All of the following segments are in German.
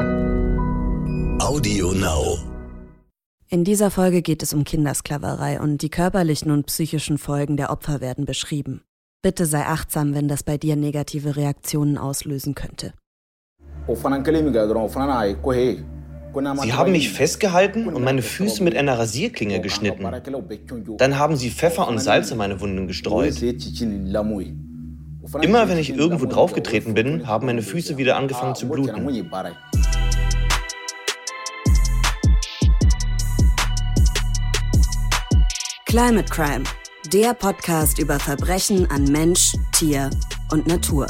Audio Now. In dieser Folge geht es um Kindersklaverei und die körperlichen und psychischen Folgen der Opfer werden beschrieben. Bitte sei achtsam, wenn das bei dir negative Reaktionen auslösen könnte. Sie haben mich festgehalten und meine Füße mit einer Rasierklinge geschnitten. Dann haben sie Pfeffer und Salz in meine Wunden gestreut. Immer wenn ich irgendwo draufgetreten bin, haben meine Füße wieder angefangen zu bluten. Climate Crime, der Podcast über Verbrechen an Mensch, Tier und Natur.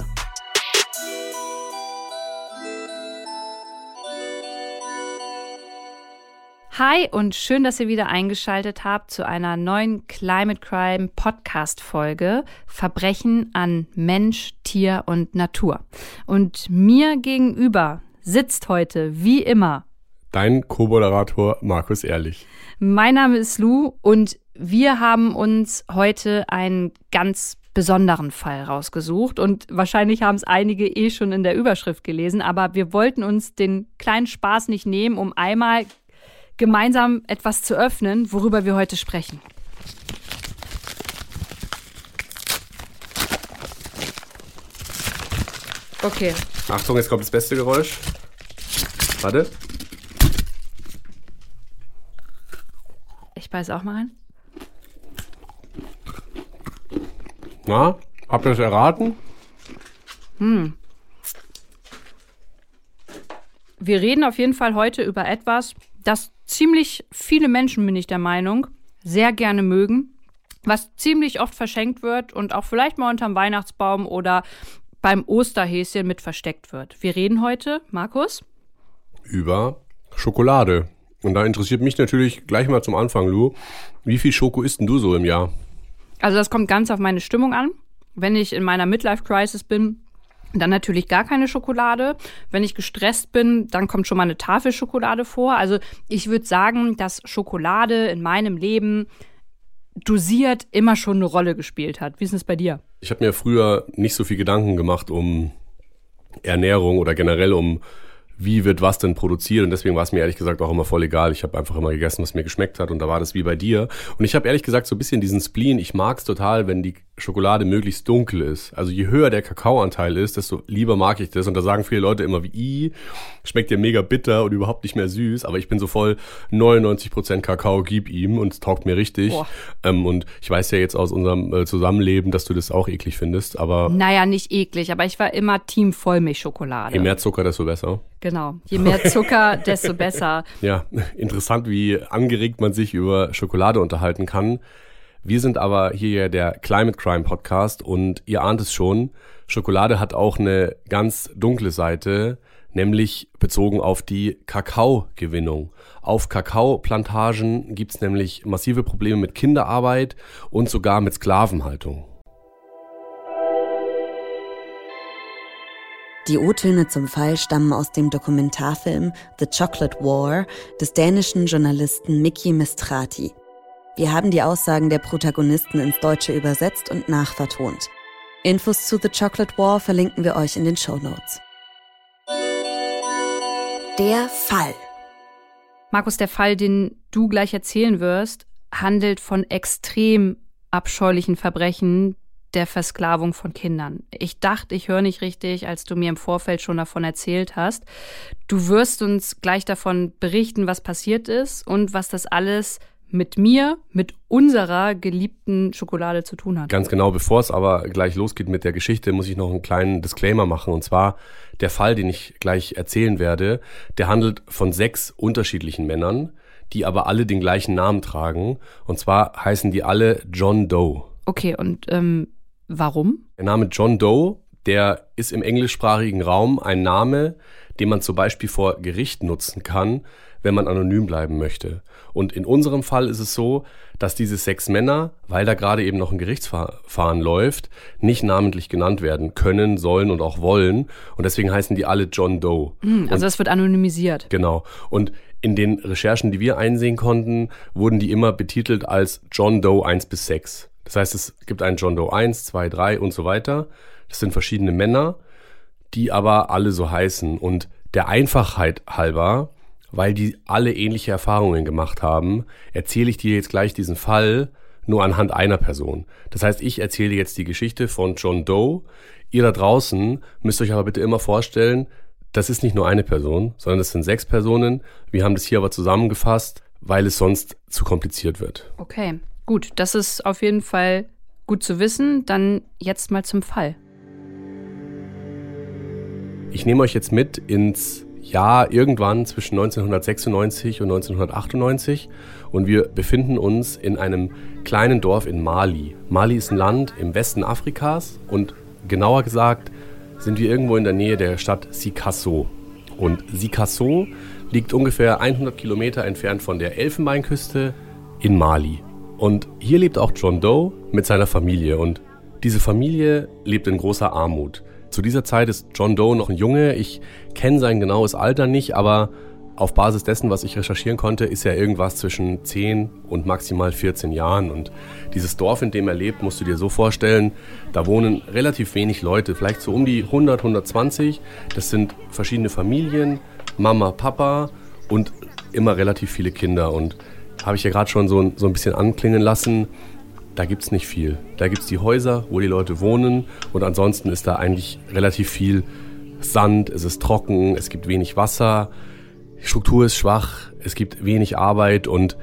Hi und schön, dass ihr wieder eingeschaltet habt zu einer neuen Climate Crime Podcast Folge Verbrechen an Mensch, Tier und Natur. Und mir gegenüber sitzt heute wie immer dein Co-Moderator Markus Ehrlich. Mein Name ist Lou und wir haben uns heute einen ganz besonderen Fall rausgesucht und wahrscheinlich haben es einige eh schon in der Überschrift gelesen, aber wir wollten uns den kleinen Spaß nicht nehmen, um einmal gemeinsam etwas zu öffnen, worüber wir heute sprechen. Okay. Achtung, jetzt kommt das beste Geräusch. Warte. Ich beiß auch mal rein. Na, habt ihr das erraten? Hm. Wir reden auf jeden Fall heute über etwas, das ziemlich viele Menschen, bin ich der Meinung, sehr gerne mögen, was ziemlich oft verschenkt wird und auch vielleicht mal unterm Weihnachtsbaum oder beim Osterhäschen mit versteckt wird. Wir reden heute, Markus? Über Schokolade. Und da interessiert mich natürlich gleich mal zum Anfang, Lu, wie viel Schoko isst denn du so im Jahr? Also das kommt ganz auf meine Stimmung an. Wenn ich in meiner Midlife-Crisis bin, dann natürlich gar keine Schokolade. Wenn ich gestresst bin, dann kommt schon mal eine Tafel Schokolade vor. Also ich würde sagen, dass Schokolade in meinem Leben dosiert immer schon eine Rolle gespielt hat. Wie ist es bei dir? Ich habe mir früher nicht so viel Gedanken gemacht um Ernährung oder generell um wie wird was denn produziert und deswegen war es mir ehrlich gesagt auch immer voll egal. Ich habe einfach immer gegessen, was mir geschmeckt hat und da war das wie bei dir. Und ich habe ehrlich gesagt so ein bisschen diesen Spleen, ich mag es total, wenn die Schokolade möglichst dunkel ist. Also je höher der Kakaoanteil ist, desto lieber mag ich das. Und da sagen viele Leute immer wie, i, schmeckt dir mega bitter und überhaupt nicht mehr süß. Aber ich bin so voll 99% Kakao, gib ihm und es taugt mir richtig. Ähm, und ich weiß ja jetzt aus unserem äh, Zusammenleben, dass du das auch eklig findest, aber... Naja, nicht eklig, aber ich war immer Team Vollmilchschokolade. Je mehr Zucker, desto besser. Genau. Je mehr Zucker, desto besser. Ja, interessant, wie angeregt man sich über Schokolade unterhalten kann. Wir sind aber hier ja der Climate Crime Podcast und ihr ahnt es schon, Schokolade hat auch eine ganz dunkle Seite, nämlich bezogen auf die Kakaogewinnung. Auf Kakaoplantagen gibt's nämlich massive Probleme mit Kinderarbeit und sogar mit Sklavenhaltung. Die O-Töne zum Fall stammen aus dem Dokumentarfilm The Chocolate War des dänischen Journalisten Miki Mistrati. Wir haben die Aussagen der Protagonisten ins Deutsche übersetzt und nachvertont. Infos zu The Chocolate War verlinken wir euch in den Show Notes. Der Fall. Markus, der Fall, den du gleich erzählen wirst, handelt von extrem abscheulichen Verbrechen, der Versklavung von Kindern. Ich dachte, ich höre nicht richtig, als du mir im Vorfeld schon davon erzählt hast. Du wirst uns gleich davon berichten, was passiert ist und was das alles mit mir, mit unserer geliebten Schokolade zu tun hat. Ganz genau, bevor es aber gleich losgeht mit der Geschichte, muss ich noch einen kleinen Disclaimer machen. Und zwar der Fall, den ich gleich erzählen werde, der handelt von sechs unterschiedlichen Männern, die aber alle den gleichen Namen tragen. Und zwar heißen die alle John Doe. Okay, und ähm, warum? Der Name John Doe, der ist im englischsprachigen Raum ein Name, den man zum Beispiel vor Gericht nutzen kann, wenn man anonym bleiben möchte. Und in unserem Fall ist es so, dass diese sechs Männer, weil da gerade eben noch ein Gerichtsverfahren läuft, nicht namentlich genannt werden können, sollen und auch wollen. Und deswegen heißen die alle John Doe. Hm, also das wird anonymisiert. Genau. Und in den Recherchen, die wir einsehen konnten, wurden die immer betitelt als John Doe 1 bis 6. Das heißt, es gibt einen John Doe 1, 2, 3 und so weiter. Das sind verschiedene Männer, die aber alle so heißen. Und der Einfachheit halber, weil die alle ähnliche Erfahrungen gemacht haben, erzähle ich dir jetzt gleich diesen Fall nur anhand einer Person. Das heißt, ich erzähle jetzt die Geschichte von John Doe. Ihr da draußen müsst euch aber bitte immer vorstellen, das ist nicht nur eine Person, sondern das sind sechs Personen. Wir haben das hier aber zusammengefasst, weil es sonst zu kompliziert wird. Okay, gut. Das ist auf jeden Fall gut zu wissen. Dann jetzt mal zum Fall. Ich nehme euch jetzt mit ins Jahr irgendwann zwischen 1996 und 1998 und wir befinden uns in einem kleinen Dorf in Mali. Mali ist ein Land im Westen Afrikas und genauer gesagt sind wir irgendwo in der Nähe der Stadt Sikasso. Und Sikasso liegt ungefähr 100 Kilometer entfernt von der Elfenbeinküste in Mali. Und hier lebt auch John Doe mit seiner Familie und diese Familie lebt in großer Armut. Zu dieser Zeit ist John Doe noch ein Junge. Ich kenne sein genaues Alter nicht, aber auf Basis dessen, was ich recherchieren konnte, ist er irgendwas zwischen 10 und maximal 14 Jahren. Und dieses Dorf, in dem er lebt, musst du dir so vorstellen, da wohnen relativ wenig Leute, vielleicht so um die 100, 120. Das sind verschiedene Familien, Mama, Papa und immer relativ viele Kinder. Und habe ich ja gerade schon so, so ein bisschen anklingen lassen, da gibt es nicht viel. Da gibt es die Häuser, wo die Leute wohnen und ansonsten ist da eigentlich relativ viel Sand, es ist trocken, es gibt wenig Wasser, die Struktur ist schwach, es gibt wenig Arbeit und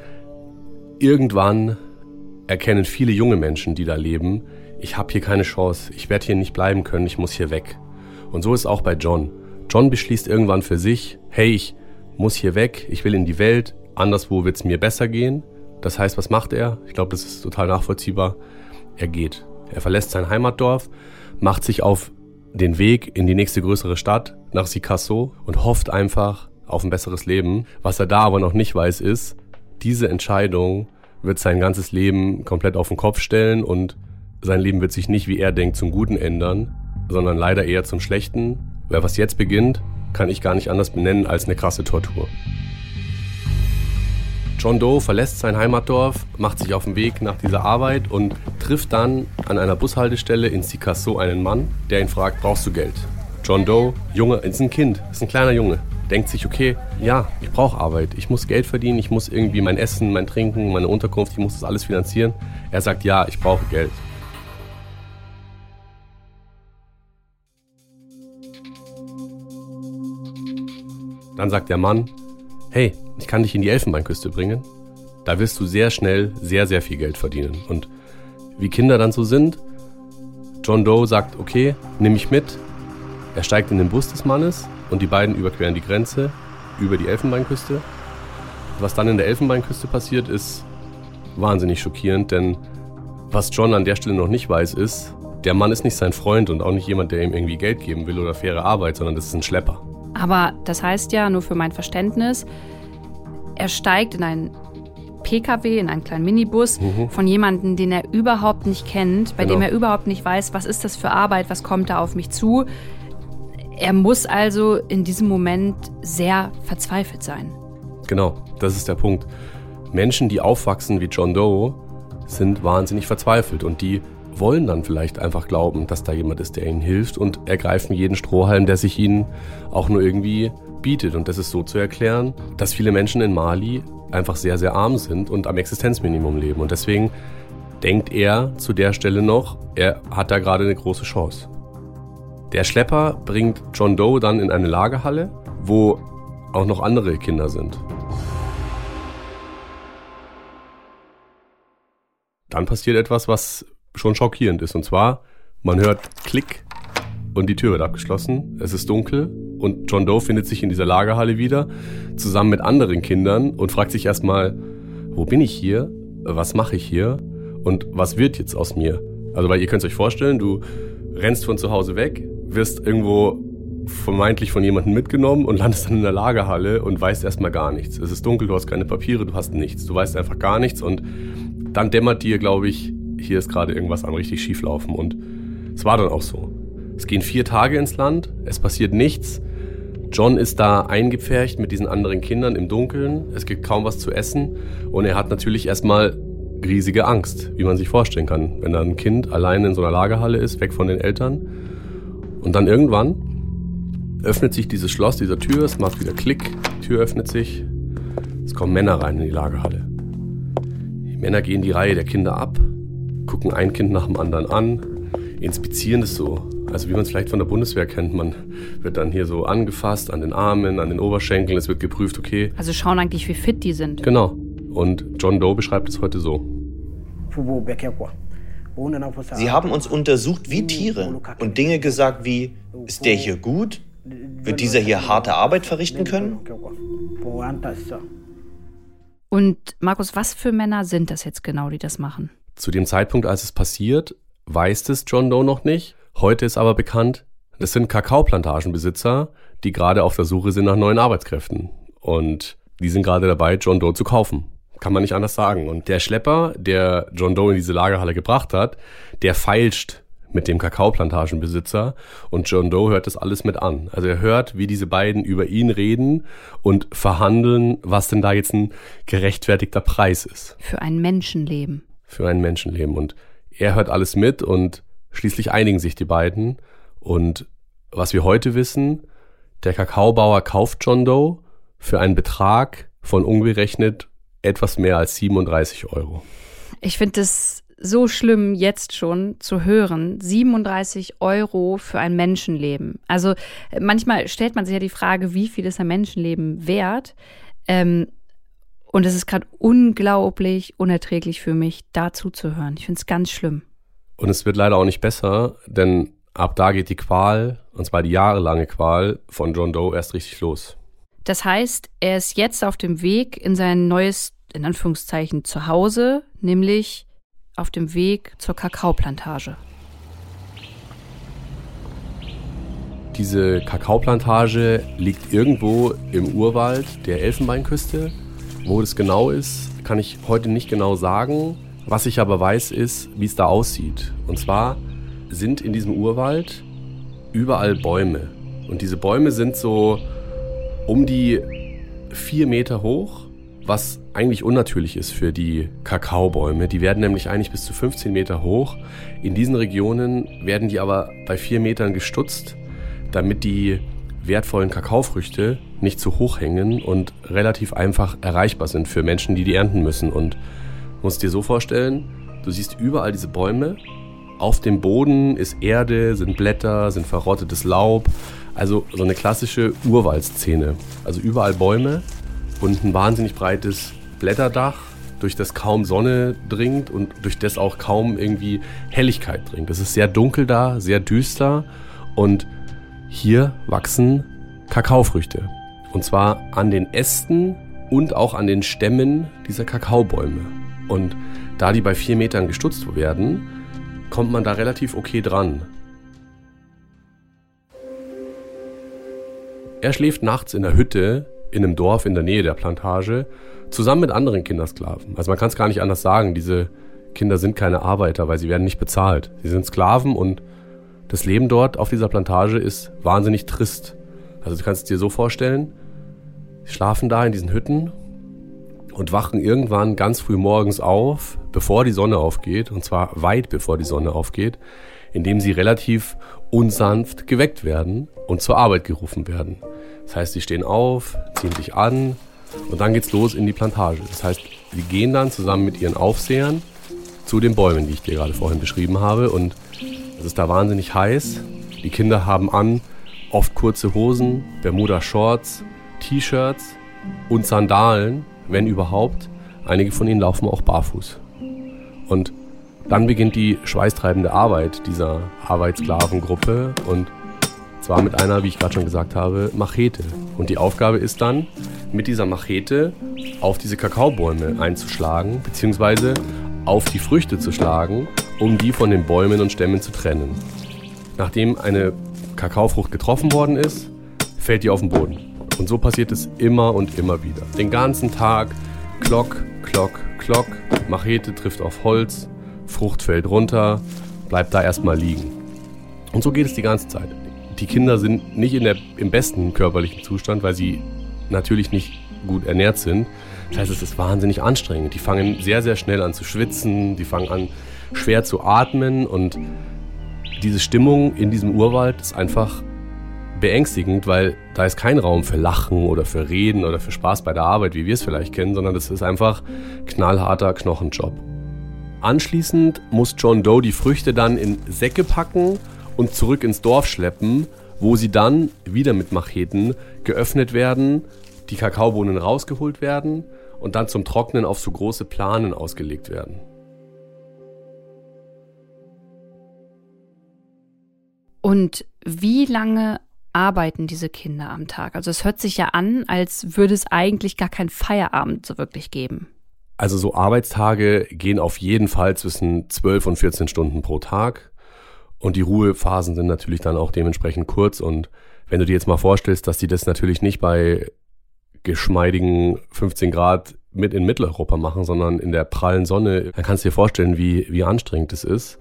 irgendwann erkennen viele junge Menschen, die da leben, ich habe hier keine Chance, ich werde hier nicht bleiben können, ich muss hier weg. Und so ist auch bei John. John beschließt irgendwann für sich, hey, ich muss hier weg, ich will in die Welt, anderswo wird es mir besser gehen. Das heißt, was macht er? Ich glaube, das ist total nachvollziehbar. Er geht. Er verlässt sein Heimatdorf, macht sich auf den Weg in die nächste größere Stadt, nach Sikasso, und hofft einfach auf ein besseres Leben. Was er da aber noch nicht weiß, ist, diese Entscheidung wird sein ganzes Leben komplett auf den Kopf stellen und sein Leben wird sich nicht, wie er denkt, zum Guten ändern, sondern leider eher zum Schlechten. Wer was jetzt beginnt, kann ich gar nicht anders benennen als eine krasse Tortur. John Doe verlässt sein Heimatdorf, macht sich auf den Weg nach dieser Arbeit und trifft dann an einer Bushaltestelle in Sikasso einen Mann, der ihn fragt, brauchst du Geld? John Doe, Junge, ist ein Kind, ist ein kleiner Junge, denkt sich, okay, ja, ich brauche Arbeit, ich muss Geld verdienen, ich muss irgendwie mein Essen, mein Trinken, meine Unterkunft, ich muss das alles finanzieren. Er sagt, ja, ich brauche Geld. Dann sagt der Mann, hey, ich kann dich in die Elfenbeinküste bringen. Da wirst du sehr schnell sehr, sehr viel Geld verdienen. Und wie Kinder dann so sind, John Doe sagt, okay, nimm mich mit. Er steigt in den Bus des Mannes und die beiden überqueren die Grenze über die Elfenbeinküste. Was dann in der Elfenbeinküste passiert, ist wahnsinnig schockierend, denn was John an der Stelle noch nicht weiß, ist, der Mann ist nicht sein Freund und auch nicht jemand, der ihm irgendwie Geld geben will oder faire Arbeit, sondern das ist ein Schlepper. Aber das heißt ja, nur für mein Verständnis, er steigt in einen PKW, in einen kleinen Minibus mhm. von jemandem, den er überhaupt nicht kennt, bei genau. dem er überhaupt nicht weiß, was ist das für Arbeit, was kommt da auf mich zu. Er muss also in diesem Moment sehr verzweifelt sein. Genau, das ist der Punkt. Menschen, die aufwachsen wie John Doe, sind wahnsinnig verzweifelt und die wollen dann vielleicht einfach glauben, dass da jemand ist, der ihnen hilft und ergreifen jeden Strohhalm, der sich ihnen auch nur irgendwie bietet. Und das ist so zu erklären, dass viele Menschen in Mali einfach sehr, sehr arm sind und am Existenzminimum leben. Und deswegen denkt er zu der Stelle noch, er hat da gerade eine große Chance. Der Schlepper bringt John Doe dann in eine Lagerhalle, wo auch noch andere Kinder sind. Dann passiert etwas, was schon schockierend ist. Und zwar, man hört Klick und die Tür wird abgeschlossen. Es ist dunkel und John Doe findet sich in dieser Lagerhalle wieder, zusammen mit anderen Kindern und fragt sich erstmal, wo bin ich hier? Was mache ich hier? Und was wird jetzt aus mir? Also, weil ihr könnt es euch vorstellen, du rennst von zu Hause weg, wirst irgendwo vermeintlich von jemandem mitgenommen und landest dann in der Lagerhalle und weißt erstmal gar nichts. Es ist dunkel, du hast keine Papiere, du hast nichts. Du weißt einfach gar nichts und dann dämmert dir, glaube ich, hier ist gerade irgendwas am richtig schief laufen. Und es war dann auch so. Es gehen vier Tage ins Land, es passiert nichts. John ist da eingepfercht mit diesen anderen Kindern im Dunkeln. Es gibt kaum was zu essen. Und er hat natürlich erstmal riesige Angst, wie man sich vorstellen kann, wenn da ein Kind allein in so einer Lagerhalle ist, weg von den Eltern. Und dann irgendwann öffnet sich dieses Schloss dieser Tür, es macht wieder Klick, die Tür öffnet sich, es kommen Männer rein in die Lagerhalle. Die Männer gehen die Reihe der Kinder ab, gucken ein Kind nach dem anderen an, inspizieren es so. Also wie man es vielleicht von der Bundeswehr kennt, man wird dann hier so angefasst an den Armen, an den Oberschenkeln, es wird geprüft, okay. Also schauen eigentlich, wie fit die sind. Genau. Und John Doe beschreibt es heute so. Sie haben uns untersucht wie Tiere und Dinge gesagt wie, ist der hier gut? Wird dieser hier harte Arbeit verrichten können? Und Markus, was für Männer sind das jetzt genau, die das machen? Zu dem Zeitpunkt, als es passiert, weiß es John Doe noch nicht. Heute ist aber bekannt, das sind Kakaoplantagenbesitzer, die gerade auf der Suche sind nach neuen Arbeitskräften. Und die sind gerade dabei, John Doe zu kaufen. Kann man nicht anders sagen. Und der Schlepper, der John Doe in diese Lagerhalle gebracht hat, der feilscht mit dem Kakaoplantagenbesitzer und John Doe hört das alles mit an. Also er hört, wie diese beiden über ihn reden und verhandeln, was denn da jetzt ein gerechtfertigter Preis ist. Für ein Menschenleben. Für ein Menschenleben. Und er hört alles mit und schließlich einigen sich die beiden. Und was wir heute wissen, der Kakaobauer kauft John Doe für einen Betrag von umgerechnet etwas mehr als 37 Euro. Ich finde es so schlimm jetzt schon zu hören. 37 Euro für ein Menschenleben. Also manchmal stellt man sich ja die Frage, wie viel ist ein Menschenleben wert? Ähm, und es ist gerade unglaublich unerträglich für mich, dazu zu hören. Ich finde es ganz schlimm. Und es wird leider auch nicht besser, denn ab da geht die Qual, und zwar die jahrelange Qual von John Doe erst richtig los. Das heißt, er ist jetzt auf dem Weg in sein neues, in Anführungszeichen, Zuhause, nämlich auf dem Weg zur Kakaoplantage. Diese Kakaoplantage liegt irgendwo im Urwald der Elfenbeinküste. Wo das genau ist, kann ich heute nicht genau sagen. Was ich aber weiß, ist, wie es da aussieht. Und zwar sind in diesem Urwald überall Bäume. Und diese Bäume sind so um die vier Meter hoch was eigentlich unnatürlich ist für die Kakaobäume. Die werden nämlich eigentlich bis zu 15 Meter hoch. In diesen Regionen werden die aber bei 4 Metern gestutzt, damit die wertvollen Kakaofrüchte nicht zu hoch hängen und relativ einfach erreichbar sind für Menschen, die die ernten müssen. Und musst dir so vorstellen, du siehst überall diese Bäume. Auf dem Boden ist Erde, sind Blätter, sind verrottetes Laub. Also so eine klassische Urwaldszene. Also überall Bäume und ein wahnsinnig breites Blätterdach, durch das kaum Sonne dringt und durch das auch kaum irgendwie Helligkeit dringt. Es ist sehr dunkel da, sehr düster und hier wachsen Kakaofrüchte. Und zwar an den Ästen und auch an den Stämmen dieser Kakaobäume. Und da die bei vier Metern gestutzt werden, kommt man da relativ okay dran. Er schläft nachts in der Hütte in einem Dorf in der Nähe der Plantage zusammen mit anderen Kindersklaven. Also man kann es gar nicht anders sagen. Diese Kinder sind keine Arbeiter, weil sie werden nicht bezahlt. Sie sind Sklaven und das Leben dort auf dieser Plantage ist wahnsinnig trist. Also du kannst es dir so vorstellen, sie schlafen da in diesen Hütten und wachen irgendwann ganz früh morgens auf, bevor die Sonne aufgeht, und zwar weit bevor die Sonne aufgeht, indem sie relativ unsanft geweckt werden und zur Arbeit gerufen werden. Das heißt, sie stehen auf, ziehen sich an und dann geht's los in die Plantage. Das heißt, sie gehen dann zusammen mit ihren Aufsehern zu den Bäumen, die ich dir gerade vorhin beschrieben habe. Und es ist da wahnsinnig heiß. Die Kinder haben an oft kurze Hosen, Bermuda-Shorts, T-Shirts und Sandalen, wenn überhaupt. Einige von ihnen laufen auch barfuß. Und dann beginnt die schweißtreibende Arbeit dieser Arbeitsklavengruppe und zwar mit einer, wie ich gerade schon gesagt habe, Machete. Und die Aufgabe ist dann, mit dieser Machete auf diese Kakaobäume einzuschlagen, beziehungsweise auf die Früchte zu schlagen, um die von den Bäumen und Stämmen zu trennen. Nachdem eine Kakaofrucht getroffen worden ist, fällt die auf den Boden. Und so passiert es immer und immer wieder. Den ganzen Tag, Klock, Klock, Klock, Machete trifft auf Holz, Frucht fällt runter, bleibt da erstmal liegen. Und so geht es die ganze Zeit die Kinder sind nicht in der, im besten körperlichen Zustand, weil sie natürlich nicht gut ernährt sind. Das heißt, es ist wahnsinnig anstrengend. Die fangen sehr, sehr schnell an zu schwitzen, die fangen an schwer zu atmen und diese Stimmung in diesem Urwald ist einfach beängstigend, weil da ist kein Raum für Lachen oder für Reden oder für Spaß bei der Arbeit, wie wir es vielleicht kennen, sondern das ist einfach knallharter Knochenjob. Anschließend muss John Doe die Früchte dann in Säcke packen und zurück ins Dorf schleppen, wo sie dann wieder mit Macheten geöffnet werden, die Kakaobohnen rausgeholt werden und dann zum Trocknen auf so große Planen ausgelegt werden. Und wie lange arbeiten diese Kinder am Tag? Also es hört sich ja an, als würde es eigentlich gar keinen Feierabend so wirklich geben. Also so Arbeitstage gehen auf jeden Fall zwischen 12 und 14 Stunden pro Tag. Und die Ruhephasen sind natürlich dann auch dementsprechend kurz. Und wenn du dir jetzt mal vorstellst, dass die das natürlich nicht bei geschmeidigen 15 Grad mit in Mitteleuropa machen, sondern in der prallen Sonne, dann kannst du dir vorstellen, wie, wie anstrengend es ist.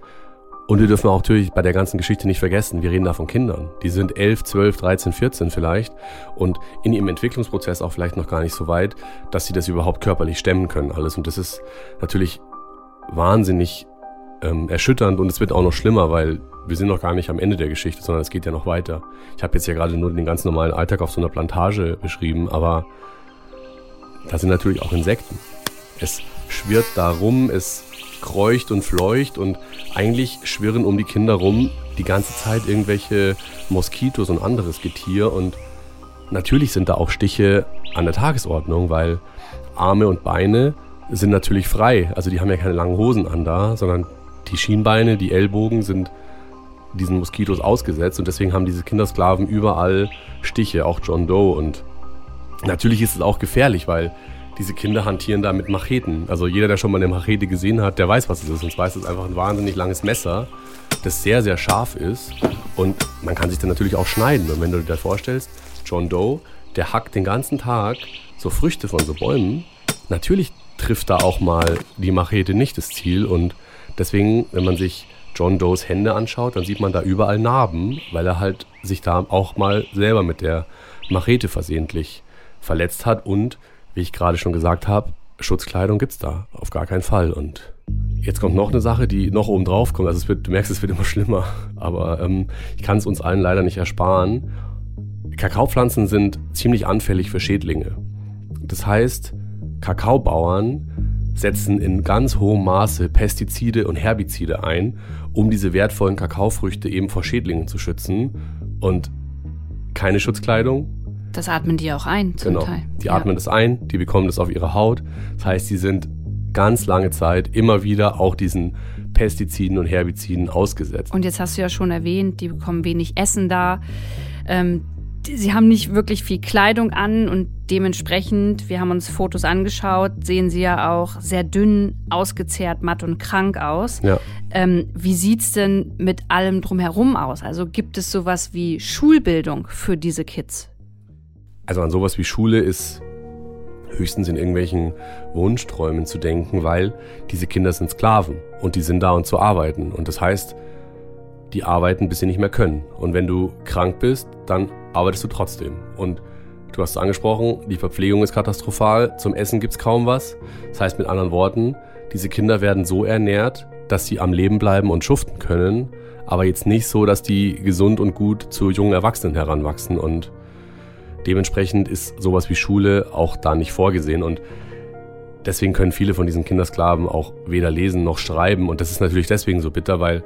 Und wir dürfen auch natürlich bei der ganzen Geschichte nicht vergessen, wir reden da von Kindern. Die sind 11, 12, 13, 14 vielleicht und in ihrem Entwicklungsprozess auch vielleicht noch gar nicht so weit, dass sie das überhaupt körperlich stemmen können alles. Und das ist natürlich wahnsinnig ähm, erschütternd und es wird auch noch schlimmer, weil wir sind noch gar nicht am Ende der Geschichte, sondern es geht ja noch weiter. Ich habe jetzt ja gerade nur den ganz normalen Alltag auf so einer Plantage beschrieben, aber da sind natürlich auch Insekten. Es schwirrt da rum, es kreucht und fleucht und eigentlich schwirren um die Kinder rum die ganze Zeit irgendwelche Moskitos und anderes Getier und natürlich sind da auch Stiche an der Tagesordnung, weil Arme und Beine sind natürlich frei. Also die haben ja keine langen Hosen an da, sondern die Schienbeine, die Ellbogen sind diesen Moskitos ausgesetzt und deswegen haben diese Kindersklaven überall Stiche, auch John Doe und natürlich ist es auch gefährlich, weil diese Kinder hantieren da mit Macheten. Also jeder, der schon mal eine Machete gesehen hat, der weiß, was es ist. Und zwar ist es einfach ein wahnsinnig langes Messer, das sehr, sehr scharf ist. Und man kann sich dann natürlich auch schneiden. Und wenn du dir vorstellst, John Doe, der hackt den ganzen Tag so Früchte von so Bäumen. Natürlich trifft da auch mal die Machete nicht das Ziel. Und deswegen, wenn man sich John Does Hände anschaut, dann sieht man da überall Narben, weil er halt sich da auch mal selber mit der Machete versehentlich verletzt hat und wie ich gerade schon gesagt habe, Schutzkleidung gibt es da auf gar keinen Fall. Und jetzt kommt noch eine Sache, die noch oben drauf kommt. Also wird, du merkst, es wird immer schlimmer. Aber ähm, ich kann es uns allen leider nicht ersparen. Kakaopflanzen sind ziemlich anfällig für Schädlinge. Das heißt, Kakaobauern setzen in ganz hohem Maße Pestizide und Herbizide ein, um diese wertvollen Kakaofrüchte eben vor Schädlingen zu schützen. Und keine Schutzkleidung, das atmen die auch ein zum genau. Teil. Die ja. atmen das ein, die bekommen das auf ihre Haut. Das heißt, sie sind ganz lange Zeit immer wieder auch diesen Pestiziden und Herbiziden ausgesetzt. Und jetzt hast du ja schon erwähnt, die bekommen wenig Essen da. Ähm, sie haben nicht wirklich viel Kleidung an und dementsprechend, wir haben uns Fotos angeschaut, sehen sie ja auch sehr dünn, ausgezehrt, matt und krank aus. Ja. Ähm, wie es denn mit allem drumherum aus? Also gibt es sowas wie Schulbildung für diese Kids? Also an sowas wie Schule ist höchstens in irgendwelchen Wunschträumen zu denken, weil diese Kinder sind Sklaven und die sind da, um zu arbeiten. Und das heißt, die arbeiten, bis sie nicht mehr können. Und wenn du krank bist, dann arbeitest du trotzdem. Und du hast es angesprochen, die Verpflegung ist katastrophal, zum Essen gibt es kaum was. Das heißt mit anderen Worten, diese Kinder werden so ernährt, dass sie am Leben bleiben und schuften können, aber jetzt nicht so, dass die gesund und gut zu jungen Erwachsenen heranwachsen. Und Dementsprechend ist sowas wie Schule auch da nicht vorgesehen und deswegen können viele von diesen Kindersklaven auch weder lesen noch schreiben und das ist natürlich deswegen so bitter, weil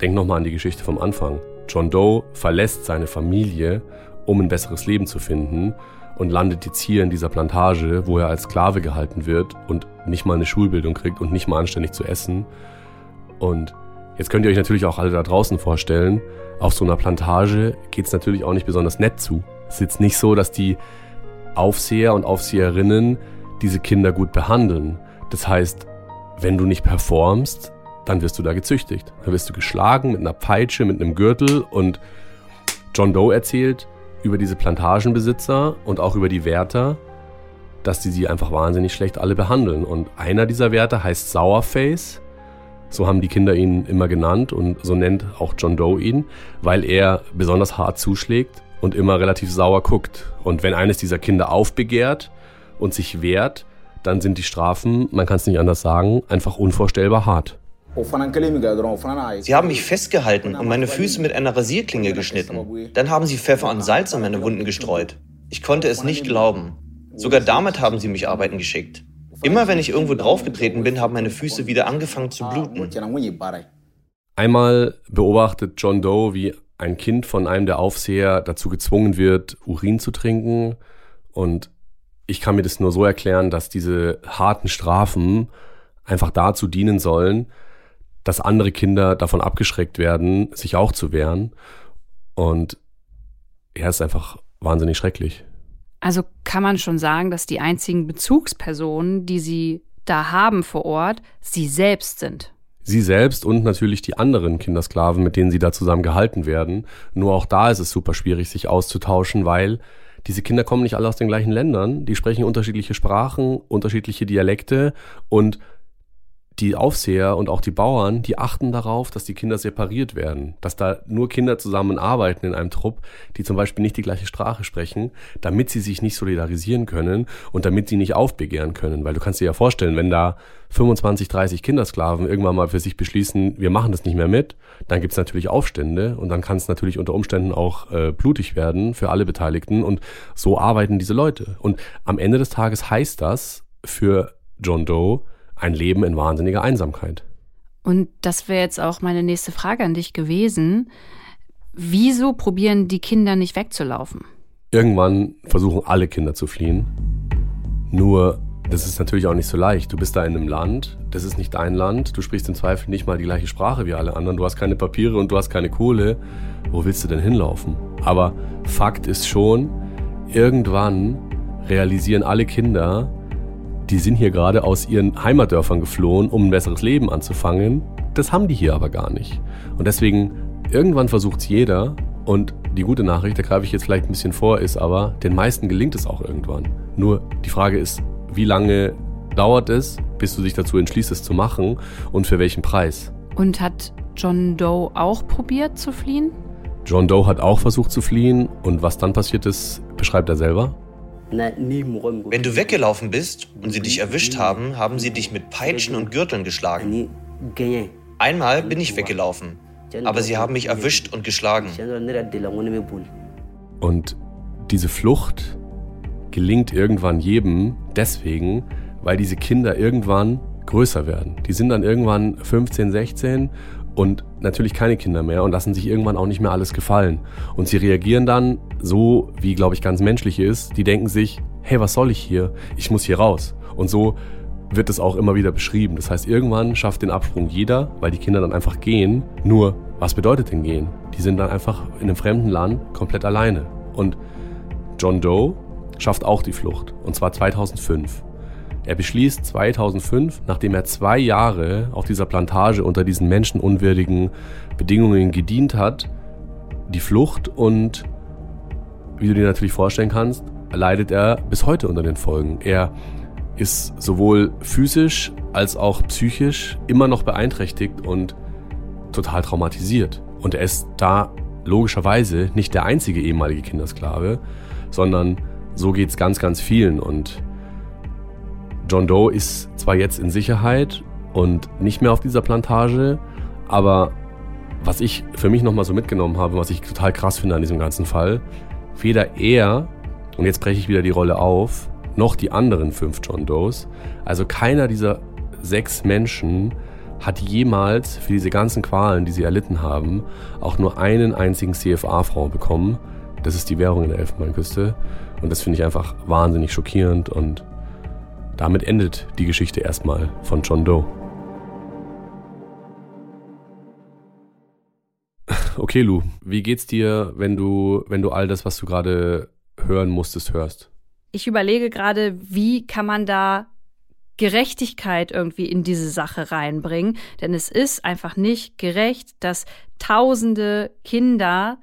denk nochmal an die Geschichte vom Anfang. John Doe verlässt seine Familie, um ein besseres Leben zu finden und landet jetzt hier in dieser Plantage, wo er als Sklave gehalten wird und nicht mal eine Schulbildung kriegt und nicht mal anständig zu essen. Und jetzt könnt ihr euch natürlich auch alle da draußen vorstellen, auf so einer Plantage geht es natürlich auch nicht besonders nett zu. Es ist jetzt nicht so, dass die Aufseher und Aufseherinnen diese Kinder gut behandeln. Das heißt, wenn du nicht performst, dann wirst du da gezüchtigt. Dann wirst du geschlagen mit einer Peitsche, mit einem Gürtel und John Doe erzählt über diese Plantagenbesitzer und auch über die Wärter, dass die sie einfach wahnsinnig schlecht alle behandeln. Und einer dieser Wärter heißt Sourface. So haben die Kinder ihn immer genannt und so nennt auch John Doe ihn, weil er besonders hart zuschlägt und immer relativ sauer guckt. Und wenn eines dieser Kinder aufbegehrt und sich wehrt, dann sind die Strafen, man kann es nicht anders sagen, einfach unvorstellbar hart. Sie haben mich festgehalten und meine Füße mit einer Rasierklinge geschnitten. Dann haben sie Pfeffer und Salz an meine Wunden gestreut. Ich konnte es nicht glauben. Sogar damit haben sie mich arbeiten geschickt. Immer wenn ich irgendwo draufgetreten bin, haben meine Füße wieder angefangen zu bluten. Einmal beobachtet John Doe, wie ein Kind von einem der Aufseher dazu gezwungen wird, Urin zu trinken. Und ich kann mir das nur so erklären, dass diese harten Strafen einfach dazu dienen sollen, dass andere Kinder davon abgeschreckt werden, sich auch zu wehren. Und er ist einfach wahnsinnig schrecklich. Also kann man schon sagen, dass die einzigen Bezugspersonen, die sie da haben vor Ort, sie selbst sind. Sie selbst und natürlich die anderen Kindersklaven, mit denen sie da zusammen gehalten werden. Nur auch da ist es super schwierig, sich auszutauschen, weil diese Kinder kommen nicht alle aus den gleichen Ländern. Die sprechen unterschiedliche Sprachen, unterschiedliche Dialekte und die Aufseher und auch die Bauern, die achten darauf, dass die Kinder separiert werden, dass da nur Kinder zusammenarbeiten in einem Trupp, die zum Beispiel nicht die gleiche Sprache sprechen, damit sie sich nicht solidarisieren können und damit sie nicht aufbegehren können. Weil du kannst dir ja vorstellen, wenn da 25, 30 Kindersklaven irgendwann mal für sich beschließen, wir machen das nicht mehr mit, dann gibt's natürlich Aufstände und dann kann es natürlich unter Umständen auch äh, blutig werden für alle Beteiligten und so arbeiten diese Leute. Und am Ende des Tages heißt das für John Doe, ein Leben in wahnsinniger Einsamkeit. Und das wäre jetzt auch meine nächste Frage an dich gewesen. Wieso probieren die Kinder nicht wegzulaufen? Irgendwann versuchen alle Kinder zu fliehen. Nur, das ist natürlich auch nicht so leicht. Du bist da in einem Land, das ist nicht dein Land. Du sprichst im Zweifel nicht mal die gleiche Sprache wie alle anderen. Du hast keine Papiere und du hast keine Kohle. Wo willst du denn hinlaufen? Aber Fakt ist schon, irgendwann realisieren alle Kinder, die sind hier gerade aus ihren Heimatdörfern geflohen, um ein besseres Leben anzufangen. Das haben die hier aber gar nicht. Und deswegen, irgendwann versucht es jeder. Und die gute Nachricht, da greife ich jetzt vielleicht ein bisschen vor, ist aber, den meisten gelingt es auch irgendwann. Nur die Frage ist, wie lange dauert es, bis du dich dazu entschließt, es zu machen und für welchen Preis? Und hat John Doe auch probiert zu fliehen? John Doe hat auch versucht zu fliehen und was dann passiert ist, beschreibt er selber. Wenn du weggelaufen bist und sie dich erwischt haben, haben sie dich mit Peitschen und Gürteln geschlagen. Einmal bin ich weggelaufen, aber sie haben mich erwischt und geschlagen. Und diese Flucht gelingt irgendwann jedem deswegen, weil diese Kinder irgendwann größer werden. Die sind dann irgendwann 15, 16 und natürlich keine Kinder mehr und lassen sich irgendwann auch nicht mehr alles gefallen. Und sie reagieren dann so, wie glaube ich ganz menschlich ist. Die denken sich, hey, was soll ich hier? Ich muss hier raus. Und so wird es auch immer wieder beschrieben. Das heißt, irgendwann schafft den Absprung jeder, weil die Kinder dann einfach gehen. Nur, was bedeutet denn gehen? Die sind dann einfach in einem fremden Land komplett alleine. Und John Doe schafft auch die Flucht. Und zwar 2005. Er beschließt 2005, nachdem er zwei Jahre auf dieser Plantage unter diesen menschenunwürdigen Bedingungen gedient hat, die Flucht und, wie du dir natürlich vorstellen kannst, leidet er bis heute unter den Folgen. Er ist sowohl physisch als auch psychisch immer noch beeinträchtigt und total traumatisiert. Und er ist da logischerweise nicht der einzige ehemalige Kindersklave, sondern so geht es ganz, ganz vielen. Und John Doe ist zwar jetzt in Sicherheit und nicht mehr auf dieser Plantage, aber was ich für mich nochmal so mitgenommen habe, was ich total krass finde an diesem ganzen Fall, weder er, und jetzt breche ich wieder die Rolle auf, noch die anderen fünf John Does, also keiner dieser sechs Menschen hat jemals für diese ganzen Qualen, die sie erlitten haben, auch nur einen einzigen CFA-Frau bekommen. Das ist die Währung in der Elfenbeinküste. Und das finde ich einfach wahnsinnig schockierend und damit endet die Geschichte erstmal von John Doe. Okay, Lou, wie geht's dir, wenn du, wenn du all das, was du gerade hören musstest, hörst? Ich überlege gerade, wie kann man da Gerechtigkeit irgendwie in diese Sache reinbringen. Denn es ist einfach nicht gerecht, dass tausende Kinder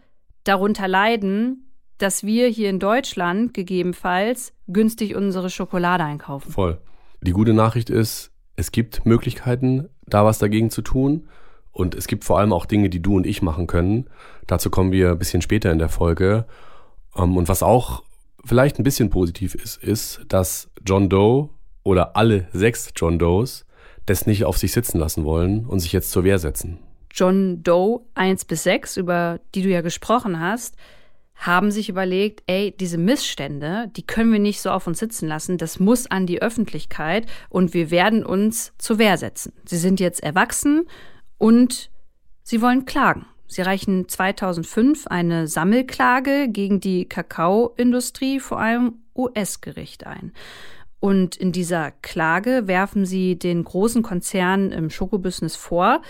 darunter leiden, dass wir hier in Deutschland gegebenenfalls günstig unsere Schokolade einkaufen. Voll. Die gute Nachricht ist, es gibt Möglichkeiten, da was dagegen zu tun. Und es gibt vor allem auch Dinge, die du und ich machen können. Dazu kommen wir ein bisschen später in der Folge. Ähm, und was auch vielleicht ein bisschen positiv ist, ist, dass John Doe oder alle sechs John Does das nicht auf sich sitzen lassen wollen und sich jetzt zur Wehr setzen. John Doe 1 bis 6, über die du ja gesprochen hast, haben sich überlegt, ey, diese Missstände, die können wir nicht so auf uns sitzen lassen, das muss an die Öffentlichkeit und wir werden uns zur Wehr setzen. Sie sind jetzt erwachsen und sie wollen klagen. Sie reichen 2005 eine Sammelklage gegen die Kakaoindustrie vor einem US-Gericht ein. Und in dieser Klage werfen sie den großen Konzernen im Schokobusiness vor,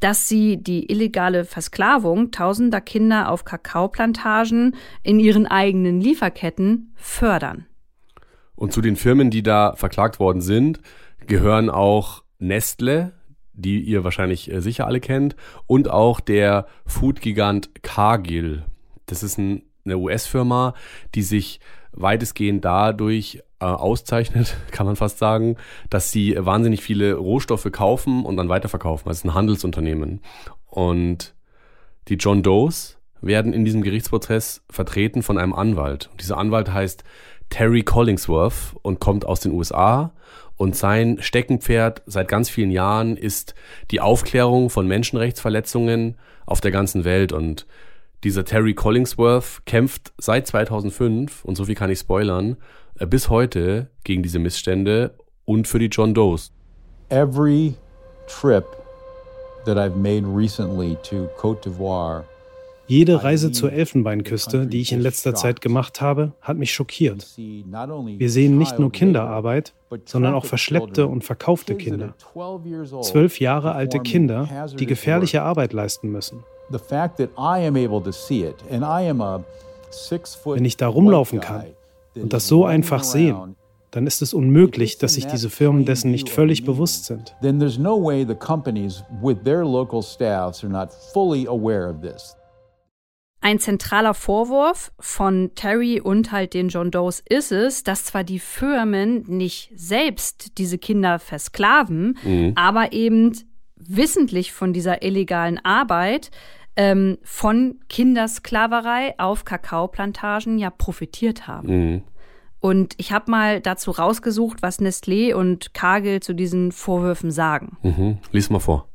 dass sie die illegale Versklavung tausender Kinder auf Kakaoplantagen in ihren eigenen Lieferketten fördern. Und zu den Firmen, die da verklagt worden sind, gehören auch Nestle, die ihr wahrscheinlich äh, sicher alle kennt, und auch der Foodgigant Cargill. Das ist ein, eine US-Firma, die sich weitestgehend dadurch äh, auszeichnet, kann man fast sagen, dass sie wahnsinnig viele Rohstoffe kaufen und dann weiterverkaufen. Das ist ein Handelsunternehmen. Und die John Does werden in diesem Gerichtsprozess vertreten von einem Anwalt. Und dieser Anwalt heißt Terry Collingsworth und kommt aus den USA. Und sein Steckenpferd seit ganz vielen Jahren ist die Aufklärung von Menschenrechtsverletzungen auf der ganzen Welt. Und dieser Terry Collingsworth kämpft seit 2005, und so viel kann ich spoilern, äh, bis heute gegen diese Missstände und für die John Does. Every trip that I've made recently to Côte d'Ivoire jede Reise zur Elfenbeinküste, die ich in letzter Zeit gemacht habe, hat mich schockiert. Wir sehen nicht nur Kinderarbeit, sondern auch verschleppte und verkaufte Kinder. Zwölf Jahre alte Kinder, die gefährliche Arbeit leisten müssen. Wenn ich da rumlaufen kann und das so einfach sehen, dann ist es unmöglich, dass sich diese Firmen dessen nicht völlig bewusst sind. Ein zentraler Vorwurf von Terry und halt den John Does ist es, dass zwar die Firmen nicht selbst diese Kinder versklaven, mhm. aber eben wissentlich von dieser illegalen Arbeit ähm, von Kindersklaverei auf Kakaoplantagen ja profitiert haben. Mhm. Und ich habe mal dazu rausgesucht, was Nestlé und Cargill zu diesen Vorwürfen sagen. Mhm. Lies mal vor.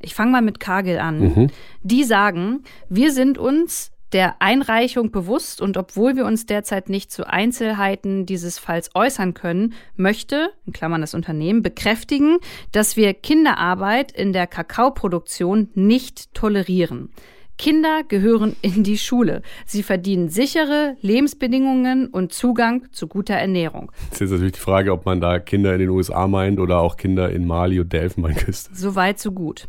Ich fange mal mit Cargill an. Mhm. Die sagen, wir sind uns der Einreichung bewusst und obwohl wir uns derzeit nicht zu Einzelheiten dieses Falls äußern können, möchte, in Klammern das Unternehmen, bekräftigen, dass wir Kinderarbeit in der Kakaoproduktion nicht tolerieren. Kinder gehören in die Schule. Sie verdienen sichere Lebensbedingungen und Zugang zu guter Ernährung. Jetzt ist natürlich die Frage, ob man da Kinder in den USA meint oder auch Kinder in Mali und der Elfenbeinküste. So weit, so gut.